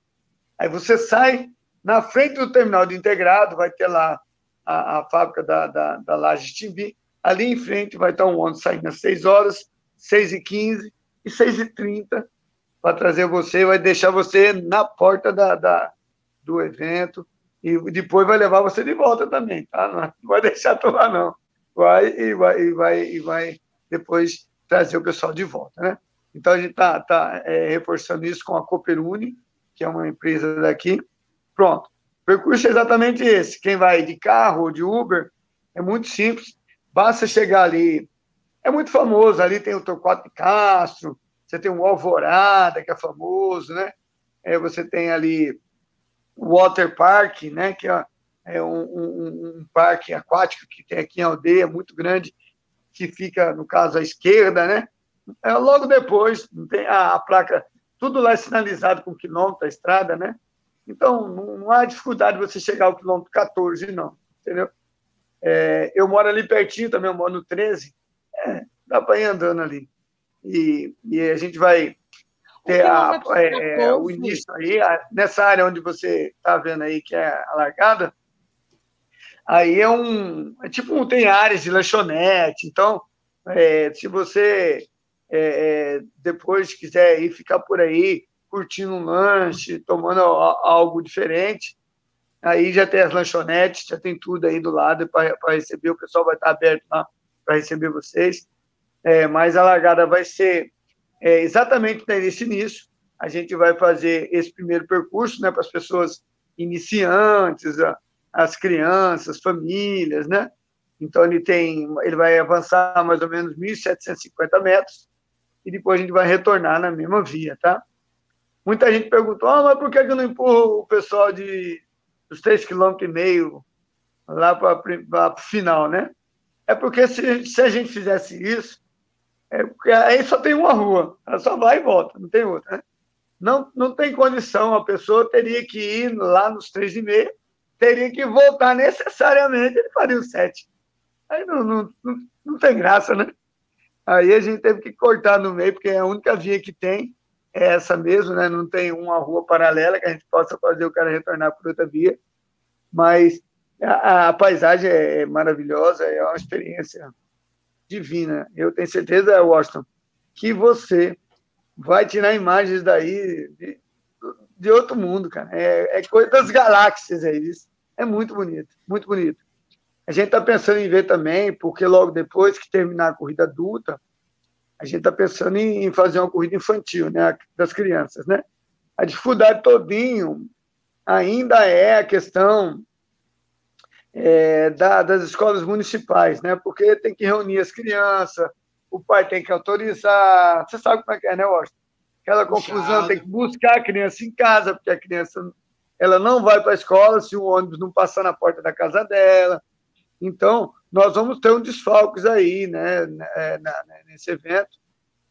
Aí você sai, na frente do terminal de integrado, vai ter lá a, a fábrica da, da, da Laje Timbi, ali em frente vai estar um ônibus saindo às 6 horas, 6 e 15 e 6 e 30 para trazer você, vai deixar você na porta da, da, do evento e depois vai levar você de volta também, tá? Não *laughs* vai deixar tu lá, não. Vai e vai, e vai, e vai depois trazer o pessoal de volta, né? Então, a gente está tá, é, reforçando isso com a Cooperuni, que é uma empresa daqui. Pronto. O percurso é exatamente esse. Quem vai de carro ou de Uber, é muito simples. Basta chegar ali. É muito famoso. Ali tem o Torquato de Castro, você tem o Alvorada, que é famoso, né? É, você tem ali o Water Park, né? Que é, é um, um, um parque aquático que tem aqui em aldeia, muito grande, que fica, no caso, à esquerda, né? É, logo depois, tem a, a, placa, tudo lá é sinalizado com quilômetro, a estrada, né? Então, não, há dificuldade de você chegar ao quilômetro 14, não, entendeu? É, eu moro ali pertinho também, eu moro no 13, é, dá para ir andando ali. E, e a gente vai ter a, é, é, o início aí, a, nessa área onde você está vendo aí, que é a largada, aí é um, é tipo, tem áreas de lanchonete, então, é, se você é, depois quiser ir ficar por aí curtindo um lanche, tomando algo diferente, aí já tem as lanchonetes, já tem tudo aí do lado para receber, o pessoal vai estar aberto lá para receber vocês. É, mas a largada vai ser é, exatamente nesse início. A gente vai fazer esse primeiro percurso né, para as pessoas iniciantes, as crianças, famílias, né? Então ele tem, ele vai avançar mais ou menos 1.750 metros e depois a gente vai retornar na mesma via, tá? Muita gente perguntou, ah, mas por que eu não empurro o pessoal de dos 3,5 km lá para o final, né? É porque se, se a gente fizesse isso, é porque aí só tem uma rua, ela só vai e volta, não tem outra, né? Não, não tem condição, a pessoa teria que ir lá nos 3,5, teria que voltar necessariamente, ele faria o 7. Aí não, não, não, não tem graça, né? Aí a gente teve que cortar no meio, porque a única via que tem é essa mesmo, né? Não tem uma rua paralela que a gente possa fazer o cara retornar por outra via. Mas a, a paisagem é, é maravilhosa, é uma experiência divina. Eu tenho certeza, Washington, que você vai tirar imagens daí de, de outro mundo, cara. É, é coisa das galáxias, é isso. É muito bonito, muito bonito. A gente está pensando em ver também, porque logo depois que terminar a corrida adulta, a gente está pensando em fazer uma corrida infantil, né, das crianças, né? A dificuldade todinho ainda é a questão é, da, das escolas municipais, né? Porque tem que reunir as crianças, o pai tem que autorizar, você sabe como é que é, né, Washington? Aquela confusão, tem que buscar a criança em casa, porque a criança ela não vai para a escola se o ônibus não passar na porta da casa dela. Então, nós vamos ter um desfalques aí, né, é, nesse evento.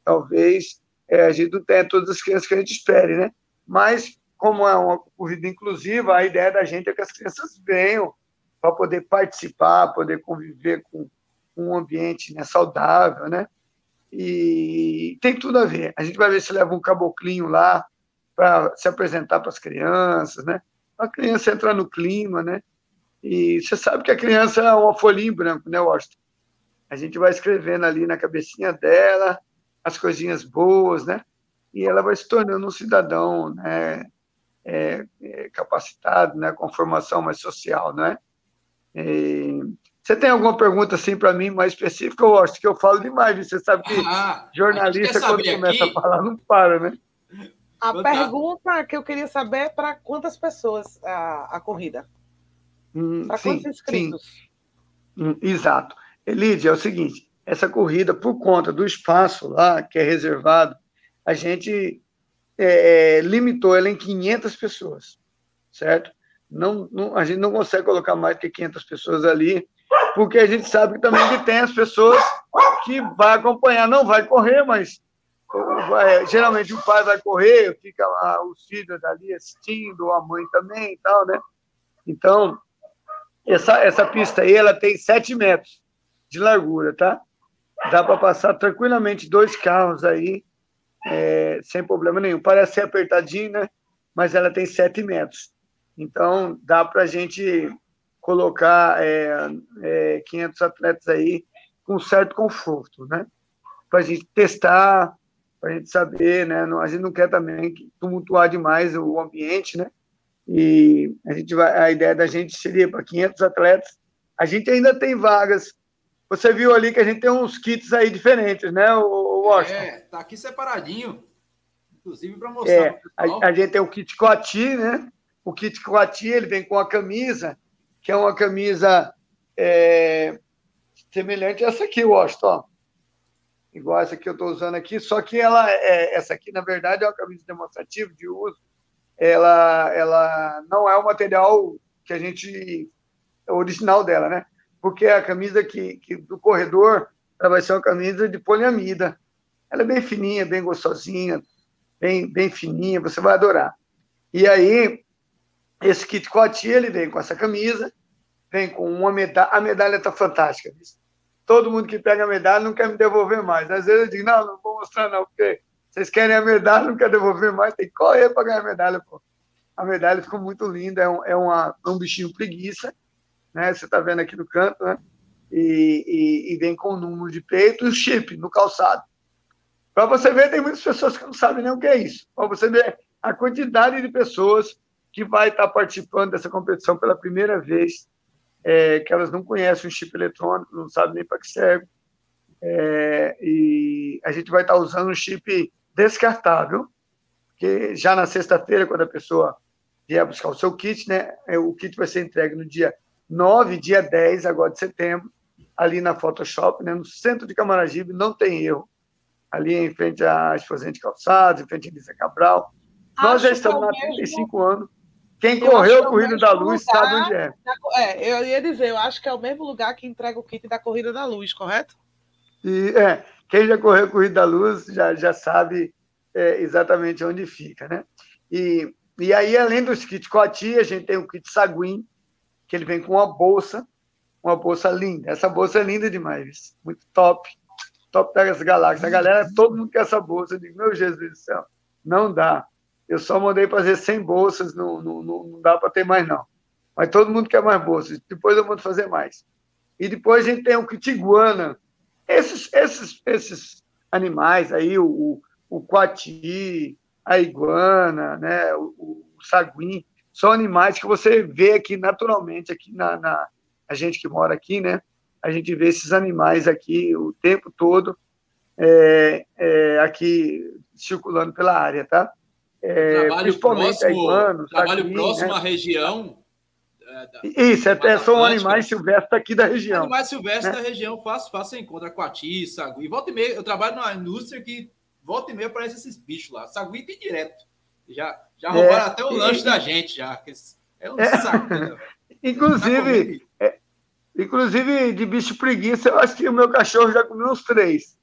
Talvez é, a gente não tenha todas as crianças que a gente espere, né? Mas, como é uma corrida inclusiva, a ideia da gente é que as crianças venham para poder participar, poder conviver com um ambiente né, saudável, né? E tem tudo a ver. A gente vai ver se leva um caboclinho lá para se apresentar para as crianças, né? A criança entrar no clima, né? E você sabe que a criança é uma folhinha em branco, né, Washington? A gente vai escrevendo ali na cabecinha dela as coisinhas boas, né? E ela vai se tornando um cidadão, né? É, é, capacitado, né? Com formação mais social, né? E... Você tem alguma pergunta assim para mim mais específica, eu acho que eu falo demais. Você sabe que ah, jornalista, quando começa aqui... a falar, não para, né? A pergunta que eu queria saber é para quantas pessoas a, a corrida? Hum, inscritos? Sim. Hum, exato. Elidia, é o seguinte: essa corrida, por conta do espaço lá que é reservado, a gente é, é limitou ela em 500 pessoas, certo? Não, não, a gente não consegue colocar mais que 500 pessoas ali, porque a gente sabe que também que tem as pessoas que vai acompanhar, não vai correr, mas vai, geralmente o pai vai correr, fica lá os filhos ali assistindo, a mãe também e tal, né? Então, essa, essa pista aí ela tem 7 metros de largura, tá? dá para passar tranquilamente dois carros aí, é, sem problema nenhum. Parece ser apertadinho, né? Mas ela tem 7 metros. Então, dá para a gente colocar é, é, 500 atletas aí com certo conforto, né? Para a gente testar, para a gente saber, né? a gente não quer também tumultuar demais o ambiente, né? E a gente vai, a ideia da gente seria para 500 atletas. A gente ainda tem vagas. Você viu ali que a gente tem uns kits aí diferentes, né, o Washington? É, tá aqui separadinho, inclusive para mostrar. É, a, a, gente tem o kit Coati, né? O kit Coati ele vem com a camisa, que é uma camisa é, semelhante a essa aqui, Washington. Ó. Igual essa que eu estou usando aqui, só que ela, é, essa aqui na verdade é uma camisa demonstrativa de uso ela, ela não é o material que a gente original dela, né? Porque a camisa que, que do corredor ela vai ser uma camisa de poliamida. Ela é bem fininha, bem gostosinha, bem, bem fininha, você vai adorar. E aí, esse kit coatia, ele vem com essa camisa, vem com uma medalha, a medalha está fantástica. Todo mundo que pega a medalha não quer me devolver mais. Às vezes eu digo, não, não vou mostrar não, porque vocês querem a medalha, não quer devolver mais, tem que correr para ganhar a medalha, pô. A medalha ficou muito linda, é um, é uma, é um bichinho preguiça, né? Você está vendo aqui no canto, né? E, e, e, vem com o número de peito e o chip no calçado. Para você ver, tem muitas pessoas que não sabem nem o que é isso. Para você ver a quantidade de pessoas que vai estar tá participando dessa competição pela primeira vez, é, que elas não conhecem o chip eletrônico, não sabem nem para que serve. É, e a gente vai estar tá usando um chip descartável, que já na sexta-feira, quando a pessoa vier buscar o seu kit, né, é, o kit vai ser entregue no dia 9, dia 10 agora de setembro, ali na Photoshop, né, no centro de Camaragibe, não tem erro, ali em frente à Exposente Calçados, em frente à Elisa Cabral. Acho Nós já estamos há 35 mesmo... anos. Quem eu correu a Corrida da Luz lugar, sabe onde é. É, eu ia dizer, eu acho que é o mesmo lugar que entrega o kit da Corrida da Luz, correto? E, é, quem já correu Corrida da Luz já, já sabe é, exatamente onde fica, né? E, e aí, além dos kits Coati, a gente tem o kit Saguin, que ele vem com uma bolsa, uma bolsa linda. Essa bolsa é linda demais, muito top, top das galáxias. A galera, todo mundo quer essa bolsa. Eu digo, meu Jesus do céu, não dá. Eu só mandei fazer 100 bolsas, não, não, não dá para ter mais, não. Mas todo mundo quer mais bolsas. Depois eu mando fazer mais. E depois a gente tem o kit iguana, esses, esses, esses animais aí, o, o coati, a iguana, né, o, o saguim, são animais que você vê aqui naturalmente, aqui na, na, a gente que mora aqui, né? A gente vê esses animais aqui o tempo todo é, é, aqui circulando pela área, tá? É, trabalho principalmente próximo, a iguana, trabalho saguim, próximo né? à região é, Isso, até são animais silvestres aqui da região. Animais silvestres né? da região, faço, faço encontro, coati, sagui. Volta e meia, eu trabalho numa indústria que volta e meia aparece esses bichos lá. Sagui tem direto. Já, já roubaram é, até o lanche da gente, já. É um é, saco. Né? *laughs* inclusive, é, inclusive, de bicho preguiça, eu acho que o meu cachorro já comeu uns três.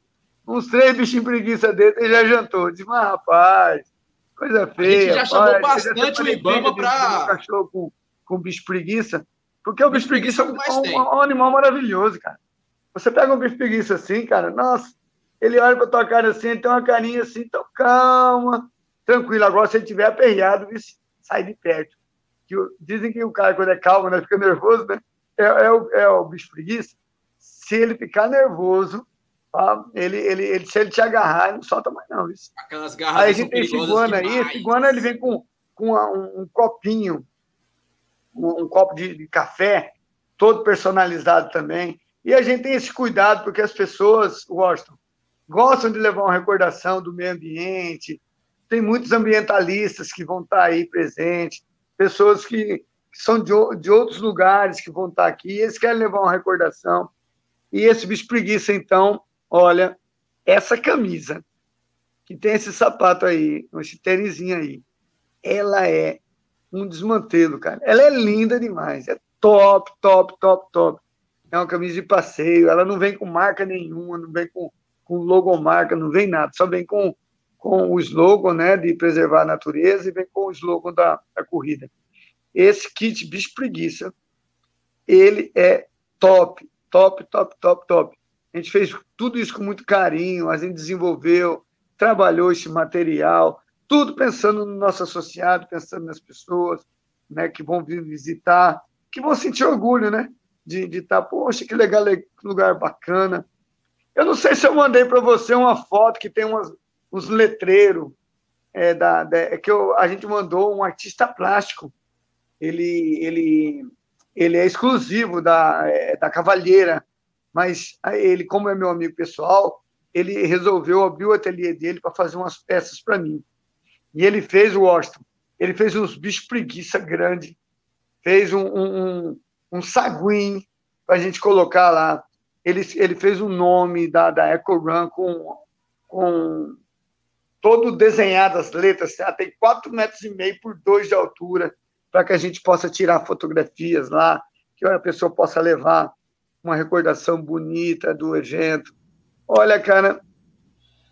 Uns três bichinhos preguiça dele, ele já jantou. Disse, mas rapaz, coisa feia. A gente já chamou bastante o Ibama para. cachorro com com bicho preguiça, porque o bicho, preguiça é um, um, um, animal maravilhoso, cara. Você pega um bicho preguiça assim, cara, nossa, ele olha pra tua cara assim, ele tem uma carinha assim, tão calma, tranquilo. Agora, se ele tiver aperreado, sai de perto. Que, dizem que o cara, quando é calmo, né, fica nervoso, né? É, é, o, é o bicho preguiça. Se ele ficar nervoso, tá? ele, ele, ele, se ele te agarrar, ele não solta mais, não. Isso. Aquelas garras aí a gente tem esse iguana aí, esse iguana ele vem com, com um, um copinho um, um copo de, de café, todo personalizado também. E a gente tem esse cuidado, porque as pessoas, Washington, gostam de levar uma recordação do meio ambiente. Tem muitos ambientalistas que vão estar aí presentes, pessoas que, que são de, de, outros lugares que vão estar aqui, eles querem levar uma recordação. E esse bicho preguiça, então, olha, essa camisa, que tem esse sapato aí, esse tênisinho aí, ela é um desmantelo, cara. Ela é linda demais, é top, top, top, top. É uma camisa de passeio, ela não vem com marca nenhuma, não vem com, com logomarca, não vem nada, só vem com, com o slogan né, de preservar a natureza e vem com o slogan da, da corrida. Esse kit bicho preguiça, ele é top, top, top, top, top. A gente fez tudo isso com muito carinho, a gente desenvolveu, trabalhou esse material, tudo pensando no nosso associado, pensando nas pessoas né, que vão vir visitar, que vão sentir orgulho, né? De estar, tá, poxa, que legal, que lugar bacana. Eu não sei se eu mandei para você uma foto que tem umas, uns letreiros, é, da, da, é que eu, a gente mandou um artista plástico. Ele, ele, ele é exclusivo da, é, da Cavalheira, mas ele, como é meu amigo pessoal, ele resolveu abrir o ateliê dele para fazer umas peças para mim. E ele fez o Washington. Ele fez uns bichos preguiça grande, fez um, um, um saguim para a gente colocar lá. Ele, ele fez o um nome da, da EcoRun com, com todo desenhado as letras, tá? tem quatro metros e meio por dois de altura, para que a gente possa tirar fotografias lá, que a pessoa possa levar uma recordação bonita do evento. Olha, cara,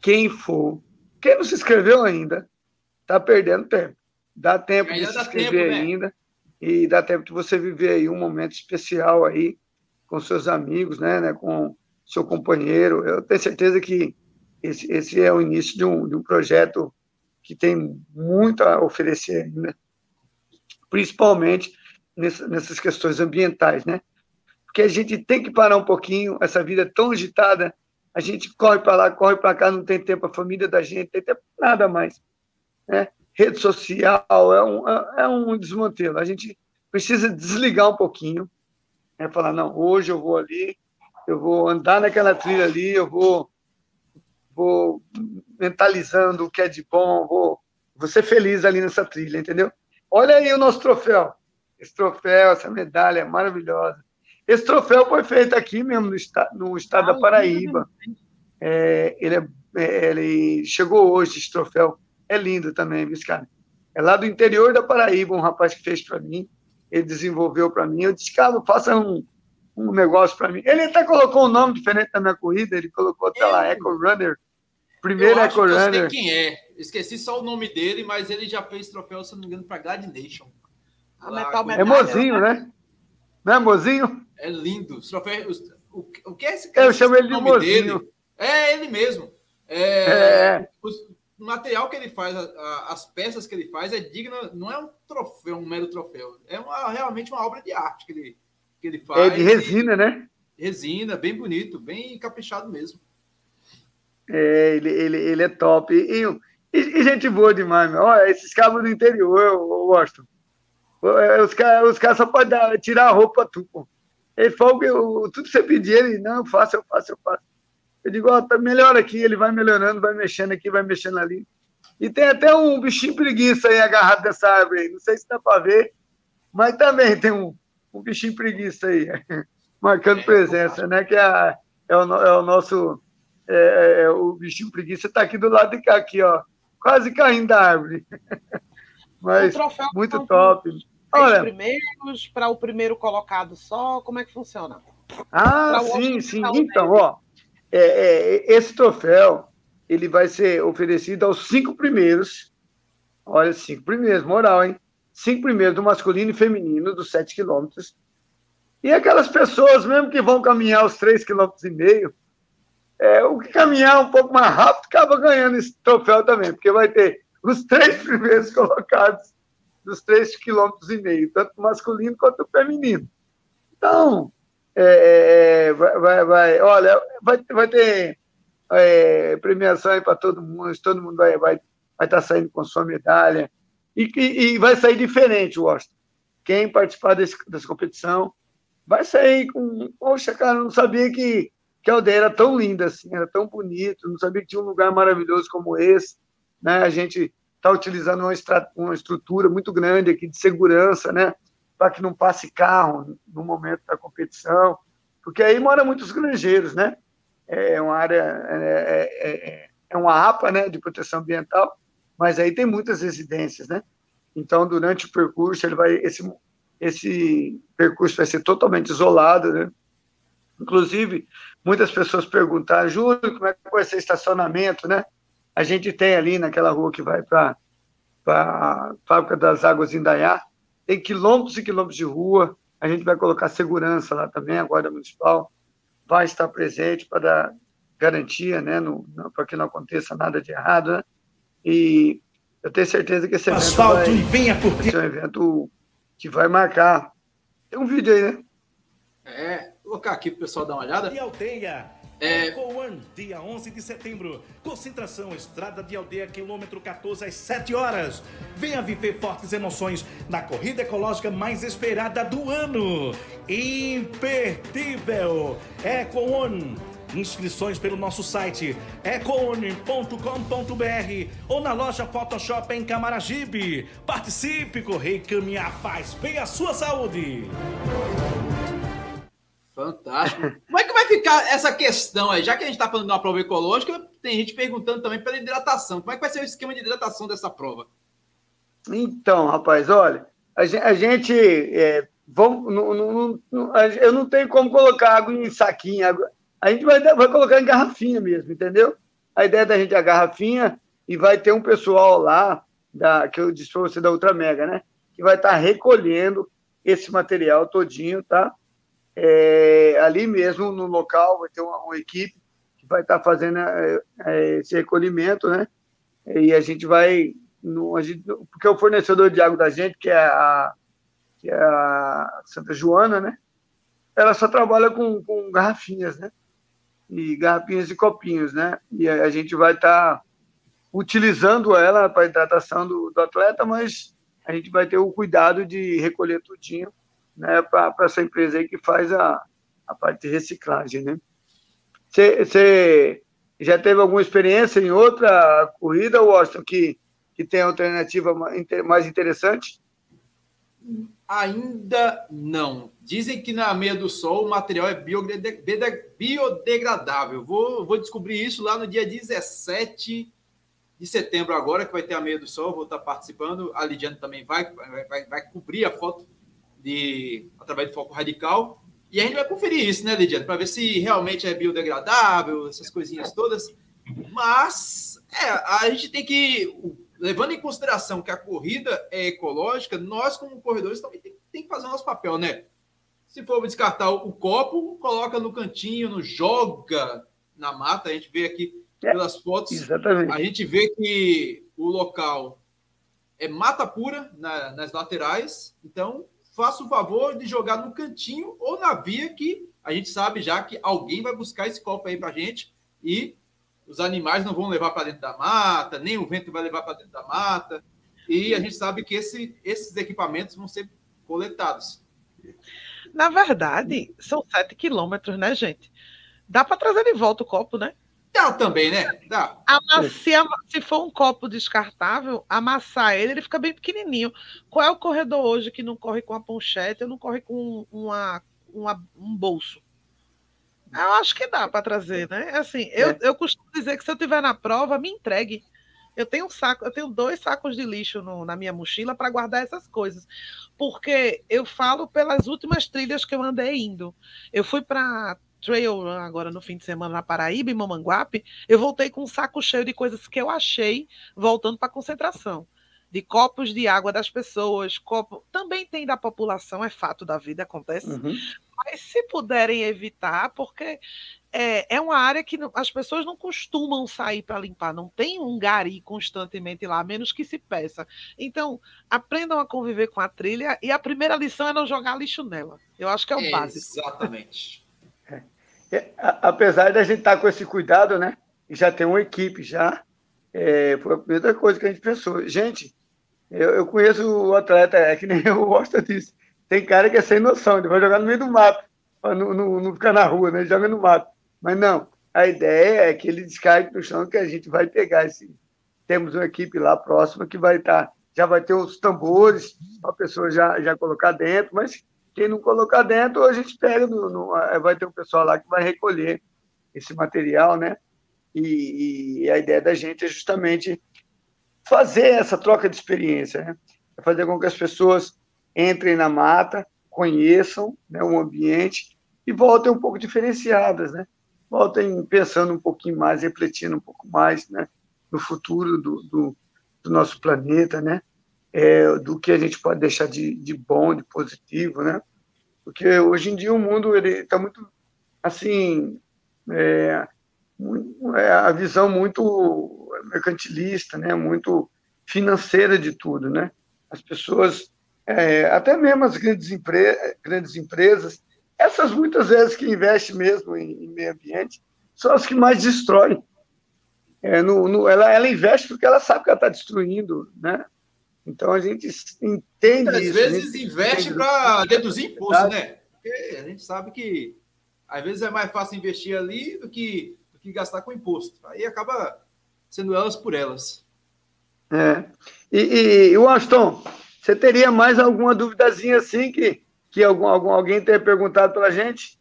quem for, quem não se inscreveu ainda, está perdendo tempo. Dá tempo ainda de se inscrever tempo, ainda né? e dá tempo de você viver aí um momento especial aí com seus amigos, né, né com seu companheiro. Eu tenho certeza que esse, esse é o início de um, de um projeto que tem muito a oferecer ainda, principalmente nessa, nessas questões ambientais, né? Porque a gente tem que parar um pouquinho, essa vida é tão agitada, a gente corre para lá, corre para cá, não tem tempo, a família da gente, não tem tempo nada mais. Né? Rede social é um, é um desmantelo. A gente precisa desligar um pouquinho, né? falar, não, hoje eu vou ali, eu vou andar naquela trilha ali, eu vou vou mentalizando o que é de bom, vou, vou ser feliz ali nessa trilha, entendeu? Olha aí o nosso troféu. Esse troféu, essa medalha é maravilhosa. Esse troféu foi feito aqui mesmo no, estado, no estado ah, da Paraíba. É, ele, é, é, ele chegou hoje, esse troféu. É lindo também, viu, cara? É lá do interior da Paraíba, um rapaz que fez para mim. Ele desenvolveu para mim. Eu disse, cara, faça um, um negócio para mim. Ele até colocou um nome diferente na minha corrida, ele colocou até lá Eco Runner. Primeiro eu Eco Runner. Eu sei quem é. Esqueci só o nome dele, mas ele já fez troféu, se não me engano, para God Nation. é mozinho, né? Não é mozinho? É lindo. Os troféus, o, o que é esse cara? Eu chamo ele de mozinho. Dele? É ele mesmo. É, é. O material que ele faz, a, a, as peças que ele faz é digna, não é um troféu, um mero troféu. É uma, realmente uma obra de arte que ele, que ele faz. É de resina, né? Resina, bem bonito, bem caprichado mesmo. É, ele, ele, ele é top. E, e, e gente boa demais, meu. Olha, esses cabos do interior, eu, eu gosto. É, os caras os cara só podem tirar a roupa tu, pô. Ele falou que eu, tudo que você pedir, ele, não, eu faço, eu faço, eu faço. Eu digo, ó, oh, tá melhor aqui, ele vai melhorando, vai mexendo aqui, vai mexendo ali. E tem até um bichinho preguiça aí agarrado nessa árvore aí. Não sei se dá para ver, mas também tem um, um bichinho preguiça aí, *laughs* marcando presença, né? Que é, é, o, é o nosso. É, é, é, o bichinho preguiça está aqui do lado de cá, aqui, ó, quase caindo da árvore. *laughs* Mas muito top. Olha, primeiros para o primeiro colocado só, como é que funciona? Ah, sim, sim. Então, ó, é, é, esse troféu ele vai ser oferecido aos cinco primeiros. Olha, cinco primeiros, moral, hein? cinco primeiros do masculino e feminino dos sete quilômetros. E aquelas pessoas, mesmo que vão caminhar os três quilômetros e meio, é, o que caminhar um pouco mais rápido acaba ganhando esse troféu também, porque vai ter os três *laughs* primeiros colocados dos três quilômetros e meio, tanto masculino quanto feminino. Então, é, é, é vai, vai, olha, vai, vai ter é, premiação para todo mundo, todo mundo vai estar vai, vai tá saindo com sua medalha. E, e, e vai sair diferente, Washington. Quem participar desse, dessa competição vai sair com. Poxa, cara, não sabia que, que a aldeia era tão linda assim, era tão bonito, não sabia que tinha um lugar maravilhoso como esse. Né? A gente está utilizando uma, uma estrutura muito grande aqui de segurança, né? Para que não passe carro no momento da competição, porque aí moram muitos granjeiros, né? É uma área, é, é, é, é uma APA, né, de proteção ambiental, mas aí tem muitas residências, né? Então, durante o percurso, ele vai esse esse percurso vai ser totalmente isolado, né? Inclusive, muitas pessoas perguntaram, Júlio, como é que vai ser estacionamento, né? A gente tem ali naquela rua que vai para a Fábrica das Águas Indaiá, tem quilômetros e quilômetros de rua, a gente vai colocar segurança lá também, a Guarda Municipal vai estar presente para dar garantia, né, para que não aconteça nada de errado, né? E eu tenho certeza que esse evento Asfalto vai, e venha por vai ser um evento que vai marcar. Tem um vídeo aí, né? É, vou colocar aqui para o pessoal dar uma olhada. E aldeia. É... One, dia 11 de setembro. Concentração, Estrada de Aldeia, quilômetro 14, às 7 horas. Venha viver fortes emoções na corrida ecológica mais esperada do ano. Imperdível. Eco One Inscrições pelo nosso site ecoone.com.br ou na loja Photoshop em Camaragibe. Participe, correr e caminhar faz bem à sua saúde. Fantástico. *laughs* Como é que vai ficar essa questão aí? Já que a gente está falando de uma prova ecológica, tem gente perguntando também pela hidratação. Como é que vai ser o esquema de hidratação dessa prova? Então, rapaz, olha, a gente, é, vamos, não, não, não, eu não tenho como colocar água em saquinho, água, a gente vai, vai colocar em garrafinha mesmo, entendeu? A ideia da gente é a garrafinha e vai ter um pessoal lá, da, que eu disse para você da Ultramega, né? Que vai estar tá recolhendo esse material todinho, tá? É, ali mesmo no local vai ter uma, uma equipe que vai estar tá fazendo é, é, esse recolhimento, né? E a gente vai, no, a gente, porque o fornecedor de água da gente, que é a, que é a Santa Joana, né? Ela só trabalha com, com garrafinhas, né? e garrafinhas e copinhos, né? E a gente vai estar tá utilizando ela para a hidratação do, do, atleta, mas a gente vai ter o cuidado de recolher tudinho, né? Para essa empresa aí que faz a, a parte de reciclagem, né? Você já teve alguma experiência em outra corrida, Washington, que, que tem alternativa mais interessante? Ainda não. Dizem que na meia do sol o material é biodegradável. Vou, vou descobrir isso lá no dia 17 de setembro, agora, que vai ter a meia do sol. Vou estar participando. A Lidiane também vai, vai, vai cobrir a foto de, através do foco radical. E a gente vai conferir isso, né, Lidiane? Para ver se realmente é biodegradável, essas coisinhas todas. Mas é, a gente tem que levando em consideração que a corrida é ecológica, nós, como corredores, também tem, tem que fazer o nosso papel, né? Se for descartar o copo, coloca no cantinho, não joga na mata. A gente vê aqui pelas fotos, exatamente. a gente vê que o local é mata pura na, nas laterais. Então, faça o favor de jogar no cantinho ou na via que a gente sabe já que alguém vai buscar esse copo aí para gente e os animais não vão levar para dentro da mata, nem o vento vai levar para dentro da mata. E a gente sabe que esse, esses equipamentos vão ser coletados. Na verdade, são sete quilômetros, né, gente? Dá para trazer de volta o copo, né? Dá também, né? Dá. se, se, for um copo descartável, amassar ele, ele fica bem pequenininho. Qual é o corredor hoje que não corre com a ponchete ou não corre com uma, uma um bolso? Eu acho que dá para trazer, né? Assim, eu, é. eu costumo dizer que se eu tiver na prova, me entregue. Eu tenho um saco, eu tenho dois sacos de lixo no, na minha mochila para guardar essas coisas, porque eu falo pelas últimas trilhas que eu andei indo. Eu fui para trail agora no fim de semana na Paraíba, em Mamanguape, eu voltei com um saco cheio de coisas que eu achei voltando para a concentração de copos de água das pessoas, copo também tem da população, é fato da vida, acontece. Uhum. Mas se puderem evitar, porque é, é uma área que as pessoas não costumam sair para limpar, não tem um gari constantemente lá, a menos que se peça. Então, aprendam a conviver com a trilha e a primeira lição é não jogar lixo nela. Eu acho que é o é, básico. Exatamente. É, apesar da gente estar tá com esse cuidado, né? Já tem uma equipe já. É, foi a primeira coisa que a gente pensou. Gente, eu, eu conheço o atleta, é que nem eu gosto disso. Tem cara que é sem noção, ele vai jogar no meio do mato, não, não, não, ficar na rua, né? Ele joga no mato. Mas não, a ideia é que ele descargue no chão, que a gente vai pegar esse. Temos uma equipe lá próxima que vai estar. Tá, já vai ter os tambores, a pessoa já, já colocar dentro, mas quem não colocar dentro, a gente pega, no, no, vai ter um pessoal lá que vai recolher esse material, né? E, e, a ideia da gente é justamente fazer essa troca de experiência, né? É fazer com que as pessoas entrem na mata, conheçam né, o ambiente e voltem um pouco diferenciadas, né? Voltem pensando um pouquinho mais, refletindo um pouco mais, né? No futuro do, do, do nosso planeta, né? É, do que a gente pode deixar de, de bom, de positivo, né? Porque hoje em dia o mundo ele está muito assim, é, é, a visão muito mercantilista, né? Muito financeira de tudo, né? As pessoas, é, até mesmo as grandes, empre grandes empresas, essas muitas vezes que investem mesmo em, em meio ambiente, são as que mais destroem. É, no, no, ela, ela investe porque ela sabe que ela está destruindo, né? Então a gente entende Às isso. vezes investe para deduzir imposto, né? Porque a gente sabe que às vezes é mais fácil investir ali do que, do que gastar com imposto. Aí acaba sendo elas por elas. É. E, e, Washington, você teria mais alguma duvidazinha assim que, que algum, algum, alguém tenha perguntado para a gente?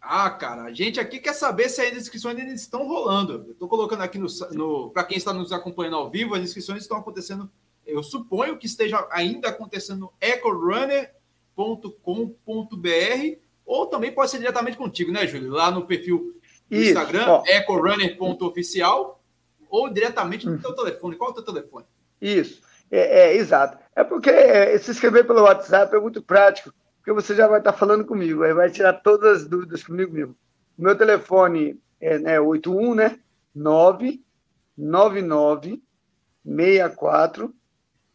Ah, cara, a gente aqui quer saber se as inscrições ainda estão rolando. Eu estou colocando aqui no, no para quem está nos acompanhando ao vivo, as inscrições estão acontecendo eu suponho que esteja ainda acontecendo no ecorunner.com.br ou também pode ser diretamente contigo, né, Júlio? Lá no perfil do Isso, Instagram, ecorunner.oficial ou diretamente no hum. teu telefone. Qual é o teu telefone? Isso, é, é exato. É porque é, se inscrever pelo WhatsApp é muito prático, porque você já vai estar falando comigo, aí vai tirar todas as dúvidas comigo mesmo. O meu telefone é né, 81, né? 999 64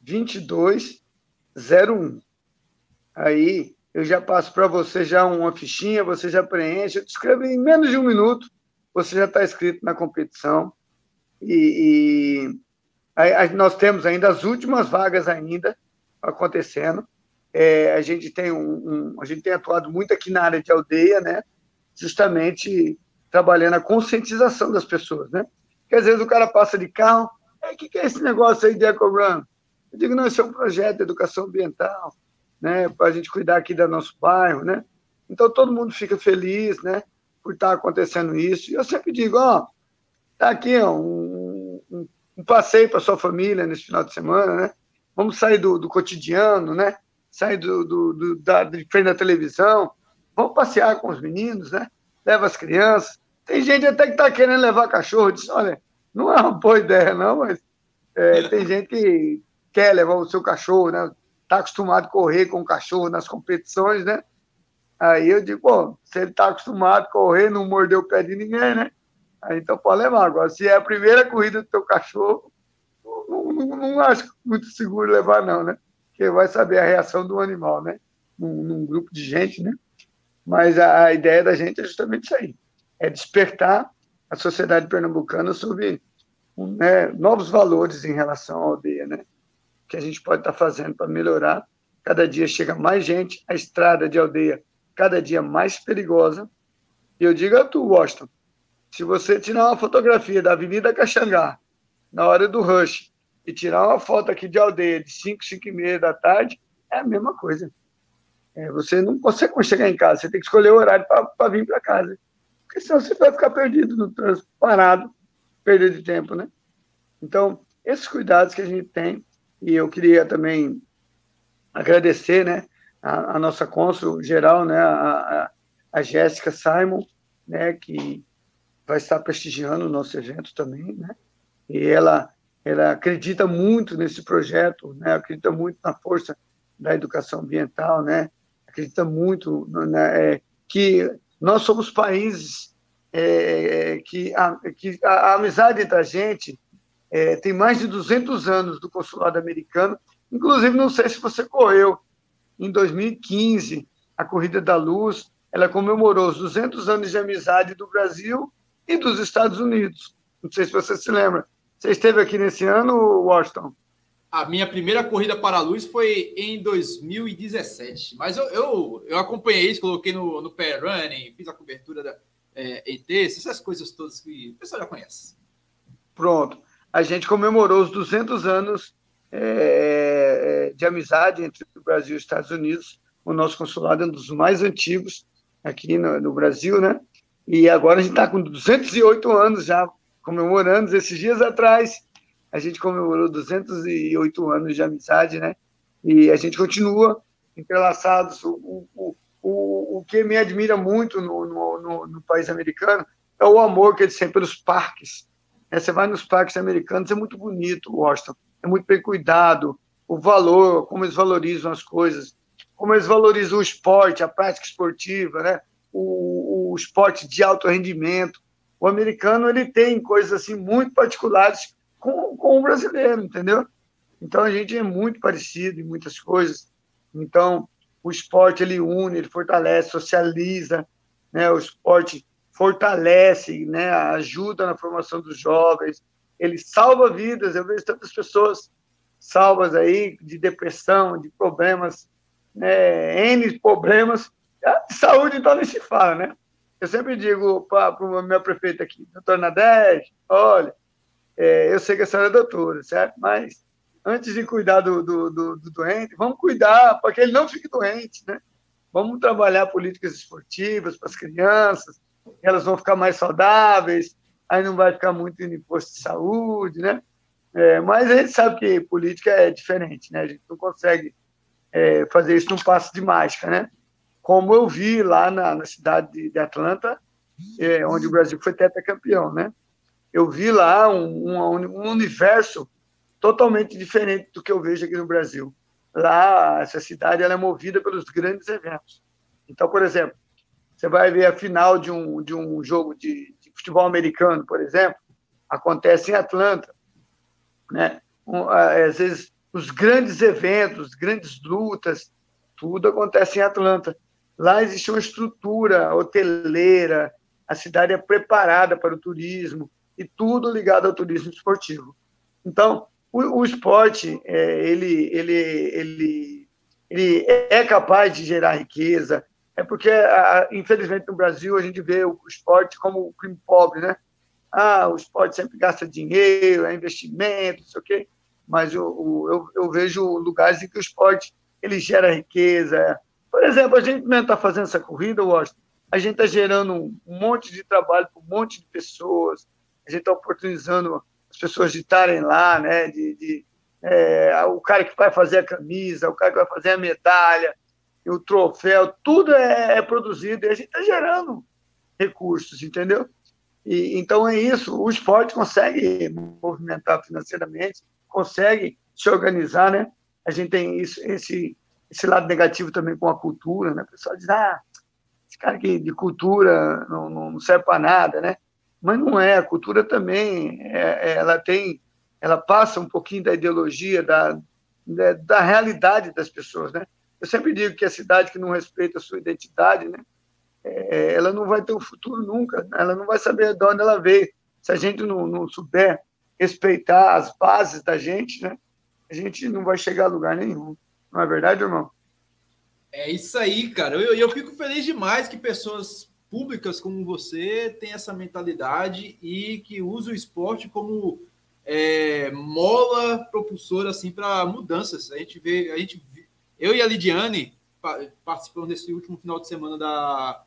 2201. Aí eu já passo para você já uma fichinha, você já preenche, escrevo em menos de um minuto, você já está inscrito na competição. E, e aí, nós temos ainda as últimas vagas ainda acontecendo. É, a gente tem um, um, a gente tem atuado muito aqui na área de aldeia, né? Justamente trabalhando a conscientização das pessoas, né? Porque às vezes o cara passa de carro, o que, que é esse negócio aí de EcoRun? Eu digo, não, isso é um projeto de educação ambiental, né, para a gente cuidar aqui do nosso bairro, né? Então todo mundo fica feliz, né, por estar tá acontecendo isso. E eu sempre digo, ó, tá aqui ó, um, um, um passeio para sua família nesse final de semana, né? Vamos sair do, do cotidiano, né? Sair do, do, do, da, de frente da televisão, vamos passear com os meninos, né? Leva as crianças. Tem gente até que está querendo levar cachorro. Diz, olha, não é uma boa *laughs* ideia, não, mas é, tem gente que quer levar o seu cachorro, né? Está acostumado a correr com o cachorro nas competições, né? Aí eu digo, pô, se ele está acostumado a correr, não mordeu o pé de ninguém, né? Aí então pode levar. Agora, se é a primeira corrida do teu cachorro, não, não, não acho muito seguro levar, não, né? Porque vai saber a reação do animal, né? Num, num grupo de gente, né? Mas a, a, ideia da gente é justamente isso aí: é despertar a sociedade pernambucana sobre né, novos valores em relação à aldeia, né? Que a gente pode estar fazendo para melhorar. Cada dia chega mais gente, a estrada de aldeia cada dia mais perigosa. E eu digo a tu, Washington, se você tirar uma fotografia da Avenida Caxangá na hora do rush e tirar uma foto aqui de aldeia de 5, 5 e meia da tarde, é a mesma coisa. É, você não consegue chegar em casa, você tem que escolher o horário para vir para casa. Porque senão você vai ficar perdido no trânsito, parado, perder de tempo, né? Então, esses cuidados que a gente tem e eu queria também agradecer, né, a, a nossa cônsul geral, né, a, a Jéssica Simon, né, que vai estar prestigiando o nosso evento também, né, e ela ela acredita muito nesse projeto, né, acredita muito na força da educação ambiental, né, acredita muito né, é, que nós somos países é, que, a, que a, a amizade entre a gente é, tem mais de 200 anos do consulado americano. Inclusive, não sei se você correu, em 2015, a Corrida da Luz, ela comemorou os 200 anos de amizade do Brasil e dos Estados Unidos. Não sei se você se lembra. Você esteve aqui nesse ano, Washington? A minha primeira corrida para a luz foi em 2017. Mas eu, eu, eu acompanhei isso, coloquei no, no Pair Running, fiz a cobertura da é, ET, essas coisas todas que o pessoal já conhece. Pronto a gente comemorou os 200 anos é, é, de amizade entre o Brasil e os Estados Unidos. O nosso consulado é um dos mais antigos aqui no, no Brasil, né? E agora a gente está com 208 anos já comemorando. Esses dias atrás a gente comemorou 208 anos de amizade, né? E a gente continua entrelaçados. O, o, o, o que me admira muito no, no, no, no país americano é o amor que eles têm pelos parques é, você vai nos parques americanos, é muito bonito, Washington, é muito bem cuidado, o valor, como eles valorizam as coisas, como eles valorizam o esporte, a prática esportiva, né? O, o esporte de alto rendimento. O americano ele tem coisas assim muito particulares com, com o brasileiro, entendeu? Então a gente é muito parecido em muitas coisas. Então o esporte ele une, ele fortalece, socializa, né? O esporte fortalece, né? Ajuda na formação dos jovens, ele salva vidas. Eu vejo tantas pessoas salvas aí de depressão, de problemas, né? N problemas. De saúde então nem se fala, né? Eu sempre digo para o meu prefeito aqui, doutor Nadege, olha, é, eu sei que a senhora é doutora, certo? Mas antes de cuidar do, do, do, do doente, vamos cuidar para que ele não fique doente, né? Vamos trabalhar políticas esportivas para as crianças, elas vão ficar mais saudáveis, aí não vai ficar muito em imposto de saúde, né? É, mas a gente sabe que política é diferente, né? A gente não consegue é, fazer isso num passo de mágica, né? Como eu vi lá na, na cidade de, de Atlanta, é, onde o Brasil foi tetracampeão, né? Eu vi lá um, um, um universo totalmente diferente do que eu vejo aqui no Brasil. Lá, essa cidade ela é movida pelos grandes eventos. Então, por exemplo, você vai ver a final de um, de um jogo de, de futebol americano, por exemplo, acontece em Atlanta. Né? Um, às vezes, os grandes eventos, grandes lutas, tudo acontece em Atlanta. Lá existe uma estrutura hoteleira, a cidade é preparada para o turismo, e tudo ligado ao turismo esportivo. Então, o, o esporte, é, ele, ele, ele, ele é capaz de gerar riqueza, é porque, infelizmente, no Brasil, a gente vê o esporte como o crime pobre, né? Ah, o esporte sempre gasta dinheiro, é investimento, não sei o quê, mas eu, eu, vejo lugares em que o esporte ele gera riqueza. Por exemplo, a gente mesmo está fazendo essa corrida, Washington, a gente está gerando um monte de trabalho para um monte de pessoas, a gente está oportunizando as pessoas de estarem lá, né? De, de é, o cara que vai fazer a camisa, o cara que vai fazer a medalha, o troféu, tudo é, é produzido e a gente está gerando recursos, entendeu? E, então é isso, o esporte consegue movimentar financeiramente, consegue se organizar, né? A gente tem isso, esse, esse lado negativo também com a cultura, né? O pessoal diz, ah, esse cara aqui de cultura não, não serve para nada, né? mas não é. A cultura também, é, é, ela tem, ela passa um pouquinho da ideologia, da, da, da, realidade das pessoas, né? Eu sempre digo que a cidade que não respeita a sua identidade, né? É, ela não vai ter um futuro nunca, né? ela não vai saber de onde ela veio. Se a gente não, não souber respeitar as bases da gente, né? A gente não vai chegar a lugar nenhum. Não é verdade, irmão? É isso aí, cara. Eu, eu fico feliz demais que pessoas públicas como você têm essa mentalidade e que usa o esporte como é, mola propulsora assim para mudanças. A gente vê, a gente, eu e a Lidiane participamos desse último final de semana da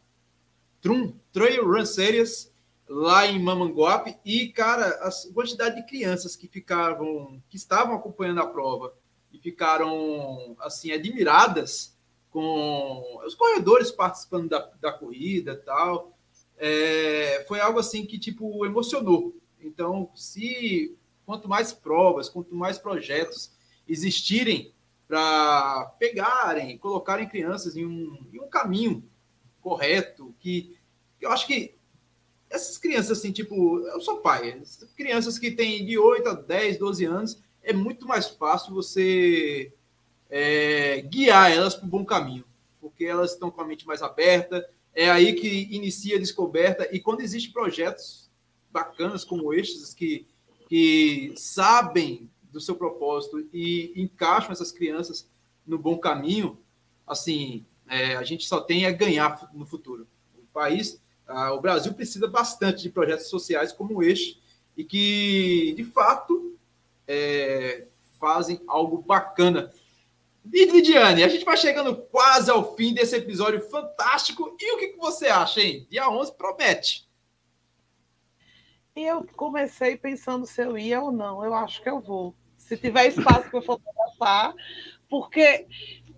Trum Trail Run Series lá em Mamanguape e cara, a quantidade de crianças que ficavam, que estavam acompanhando a prova e ficaram assim admiradas com os corredores participando da, da corrida tal. É, foi algo assim que tipo emocionou. Então, se quanto mais provas, quanto mais projetos existirem para pegarem, colocarem crianças em um, em um caminho correto, que eu acho que essas crianças, assim, tipo, eu sou pai, crianças que têm de 8 a 10, 12 anos, é muito mais fácil você é, guiar elas para o bom caminho, porque elas estão com a mente mais aberta, é aí que inicia a descoberta, e quando existem projetos bacanas como estes, que, que sabem do seu propósito e encaixam essas crianças no bom caminho, assim, é, a gente só tem a ganhar no futuro. O país, o Brasil precisa bastante de projetos sociais como este, e que, de fato, é, fazem algo bacana e Lidiane, a gente vai chegando quase ao fim desse episódio fantástico. E o que você acha, hein? Dia 11 promete. Eu comecei pensando se eu ia ou não. Eu acho que eu vou. Se tiver espaço para fotografar, porque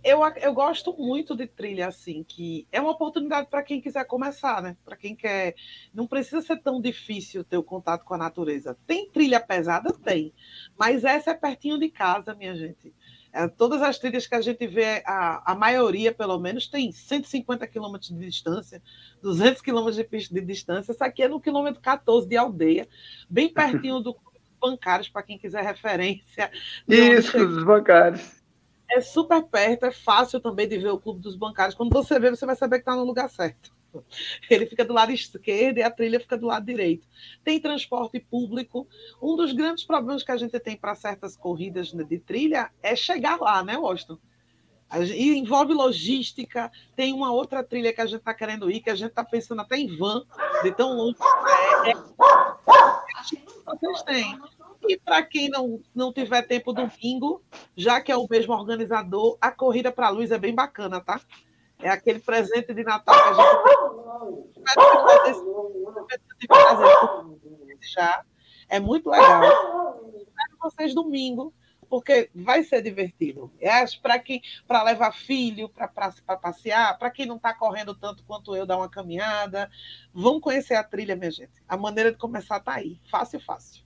eu, eu gosto muito de trilha assim, que é uma oportunidade para quem quiser começar, né? Para quem quer. Não precisa ser tão difícil ter o contato com a natureza. Tem trilha pesada? Tem. Mas essa é pertinho de casa, minha gente É, todas as trilhas que a gente vê, a, a maioria, pelo menos, tem 150 quilômetros de distância, 200 quilômetros de, de distância. Essa aqui é no quilômetro 14 de aldeia, bem pertinho do bancários, para quem quiser referência. Isso, dos bancários. É super perto, é fácil também de ver o clube dos bancários. Quando você vê, você vai saber que está no lugar certo. Ele fica do lado esquerdo e a trilha fica do lado direito. Tem transporte público. Um dos grandes problemas que a gente tem para certas corridas de trilha é chegar lá, né, Washington? E envolve logística. Tem uma outra trilha que a gente está querendo ir, que a gente está pensando até em van, de tão longe que é. é... Vocês têm. E para quem não, não tiver tempo domingo, já que é o mesmo organizador, a corrida para a luz é bem bacana, tá? É aquele presente de Natal que a gente já. É muito legal. Espero vocês domingo, porque vai ser divertido. É para quem para levar filho para passear, para quem não está correndo tanto quanto eu, dar uma caminhada. Vamos conhecer a trilha, minha gente. A maneira de começar está aí. Fácil, fácil.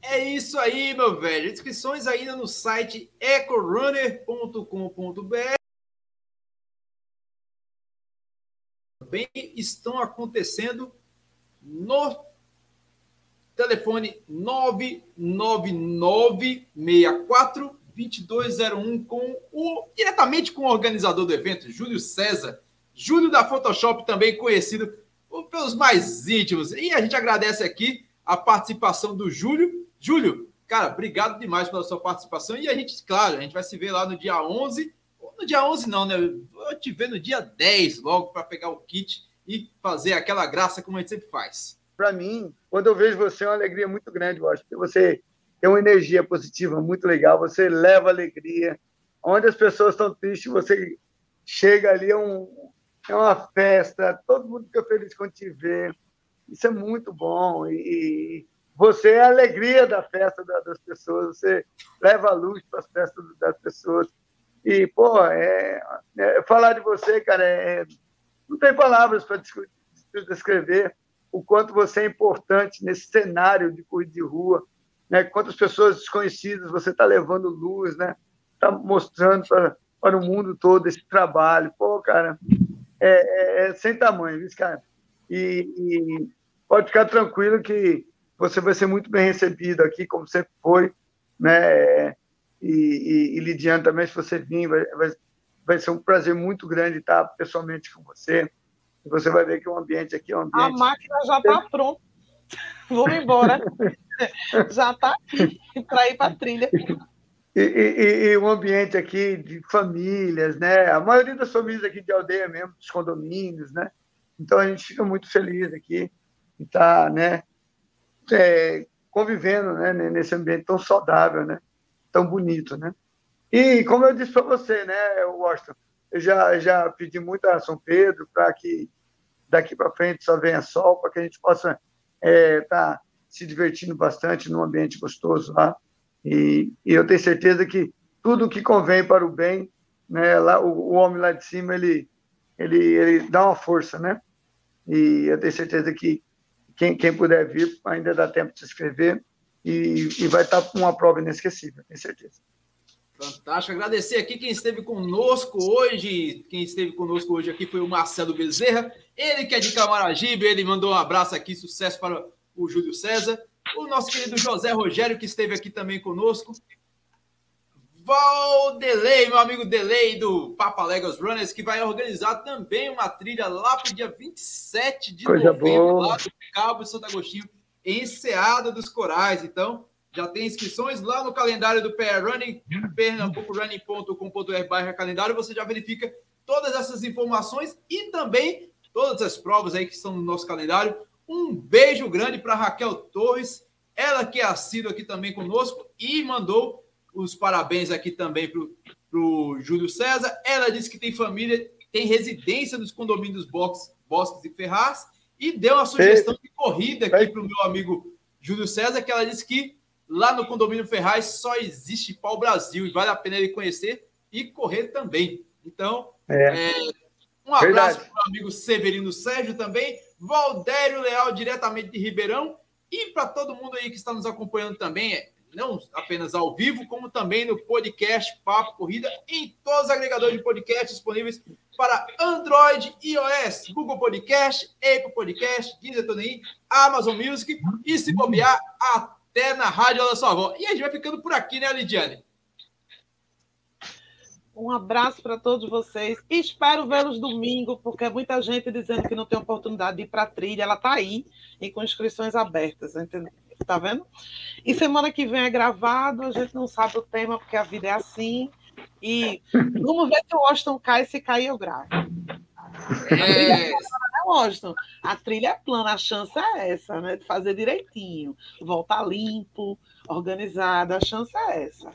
É isso aí, meu velho. Inscrições ainda no site ecorunner.com.br. também estão acontecendo no telefone 999642201 com o diretamente com o organizador do evento, Júlio César, Júlio da Photoshop também conhecido pelos mais íntimos. E a gente agradece aqui a participação do Júlio. Júlio, cara, obrigado demais pela sua participação e a gente, claro, a gente vai se ver lá no dia 11 no dia 11 não, né? Vou te ver no dia 10 logo para pegar o kit e fazer aquela graça como a gente sempre faz. Para mim, quando eu vejo você, é uma alegria muito grande, eu acho, porque você tem uma energia positiva muito legal, você leva alegria. Onde as pessoas estão tristes, você chega ali, é, um, é uma festa, todo mundo fica feliz quando te vê. Isso é muito bom. E, você é a alegria da festa das pessoas, você leva a luz para as festas das pessoas. E, pô, é, é, falar de você, cara, é, não tem palavras para descrever o quanto você é importante nesse cenário de corrida de rua, né? Quantas pessoas desconhecidas você está levando luz, né? Está mostrando para, para o mundo todo esse trabalho. Pô, cara, é, é, é sem tamanho, viu, cara? E, e, pode ficar tranquilo que você vai ser muito bem recebido aqui, como sempre foi, né? e, e, e Lidiane também, se você vir, vai, vai, vai ser um prazer muito grande estar pessoalmente com você. E você vai ver que o ambiente aqui é um ambiente... A máquina já está pronta. *laughs* Vamos embora. *laughs* já está aqui para ir para a trilha. E, e, e, um ambiente aqui de famílias, né? A maioria das famílias aqui de aldeia mesmo, dos condomínios, né? Então a gente fica muito feliz aqui de estar, né? É, convivendo, né? Nesse ambiente tão saudável, né? tão bonito, né? E como eu disse para você, né, Washington, eu já, já pedi muito a São Pedro para que daqui para frente só venha sol, para que a gente possa estar é, tá se divertindo bastante num ambiente gostoso lá. E, e, eu tenho certeza que tudo que convém para o bem, né, lá, o, o homem lá de cima, ele, ele, ele dá uma força, né? E eu tenho certeza que quem, quem puder vir, ainda dá tempo de se inscrever e, e vai estar com uma prova inesquecível, tenho certeza. Fantástico. Agradecer aqui quem esteve conosco hoje. Quem esteve conosco hoje aqui foi o Marcelo Bezerra. Ele que é de Camaragibe, ele mandou um abraço aqui, sucesso para o Júlio César. O nosso querido José Rogério, que esteve aqui também conosco. Valdelei, meu amigo Delay do Papa Legos Runners, que vai organizar também uma trilha lá para o dia 27 de Coisa novembro, boa. lá do Cabo de Santo Agostinho Enseada dos Corais. Então, já tem inscrições lá no calendário do PR Running, pernambucorunning.com.br barra calendário, você já verifica todas essas informações e também todas as provas aí que estão no nosso calendário. Um beijo grande para Raquel Torres, ela que é assídua aqui também conosco e mandou os parabéns aqui também para o Júlio César. Ela disse que tem família, tem residência nos condomínios Bosques, Bosques e Ferraz e deu uma sugestão de corrida aqui para o meu amigo Júlio César, que ela disse que lá no condomínio Ferraz só existe pau Brasil e vale a pena ele conhecer e correr também. Então, é. É, um abraço para o amigo Severino Sérgio também, Valdério Leal, diretamente de Ribeirão, e para todo mundo aí que está nos acompanhando também, não apenas ao vivo, como também no podcast Papo Corrida, em todos os agregadores de podcast disponíveis para Android, iOS, Google Podcast, Apple Podcast, Deezer, TuneIn, Amazon Music e, se bobear, até na rádio da sua avó. E a gente vai ficando por aqui, né, Lidiane? Um abraço para todos vocês. Espero vê-los domingo, porque é muita gente dizendo que não tem oportunidade de ir para a trilha. Ela está aí e com inscrições abertas, entendeu? Tá vendo? E semana que vem é gravado, a gente não sabe o tema, porque a vida é assim. E vamos ver se o Washington cai, se cair eu gravo. É. Washington, a trilha é plana, a chance é essa, né? De fazer direitinho, voltar limpo, organizado, a chance é essa.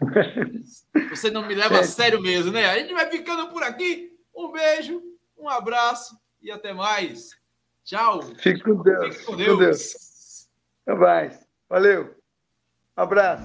*laughs* Você não me leva a sério mesmo, né? A gente vai ficando por aqui. Um beijo, um abraço e até mais. Tchau. Fique com Deus. Fique com Deus. Com Deus. Até mais. Valeu. Abraço.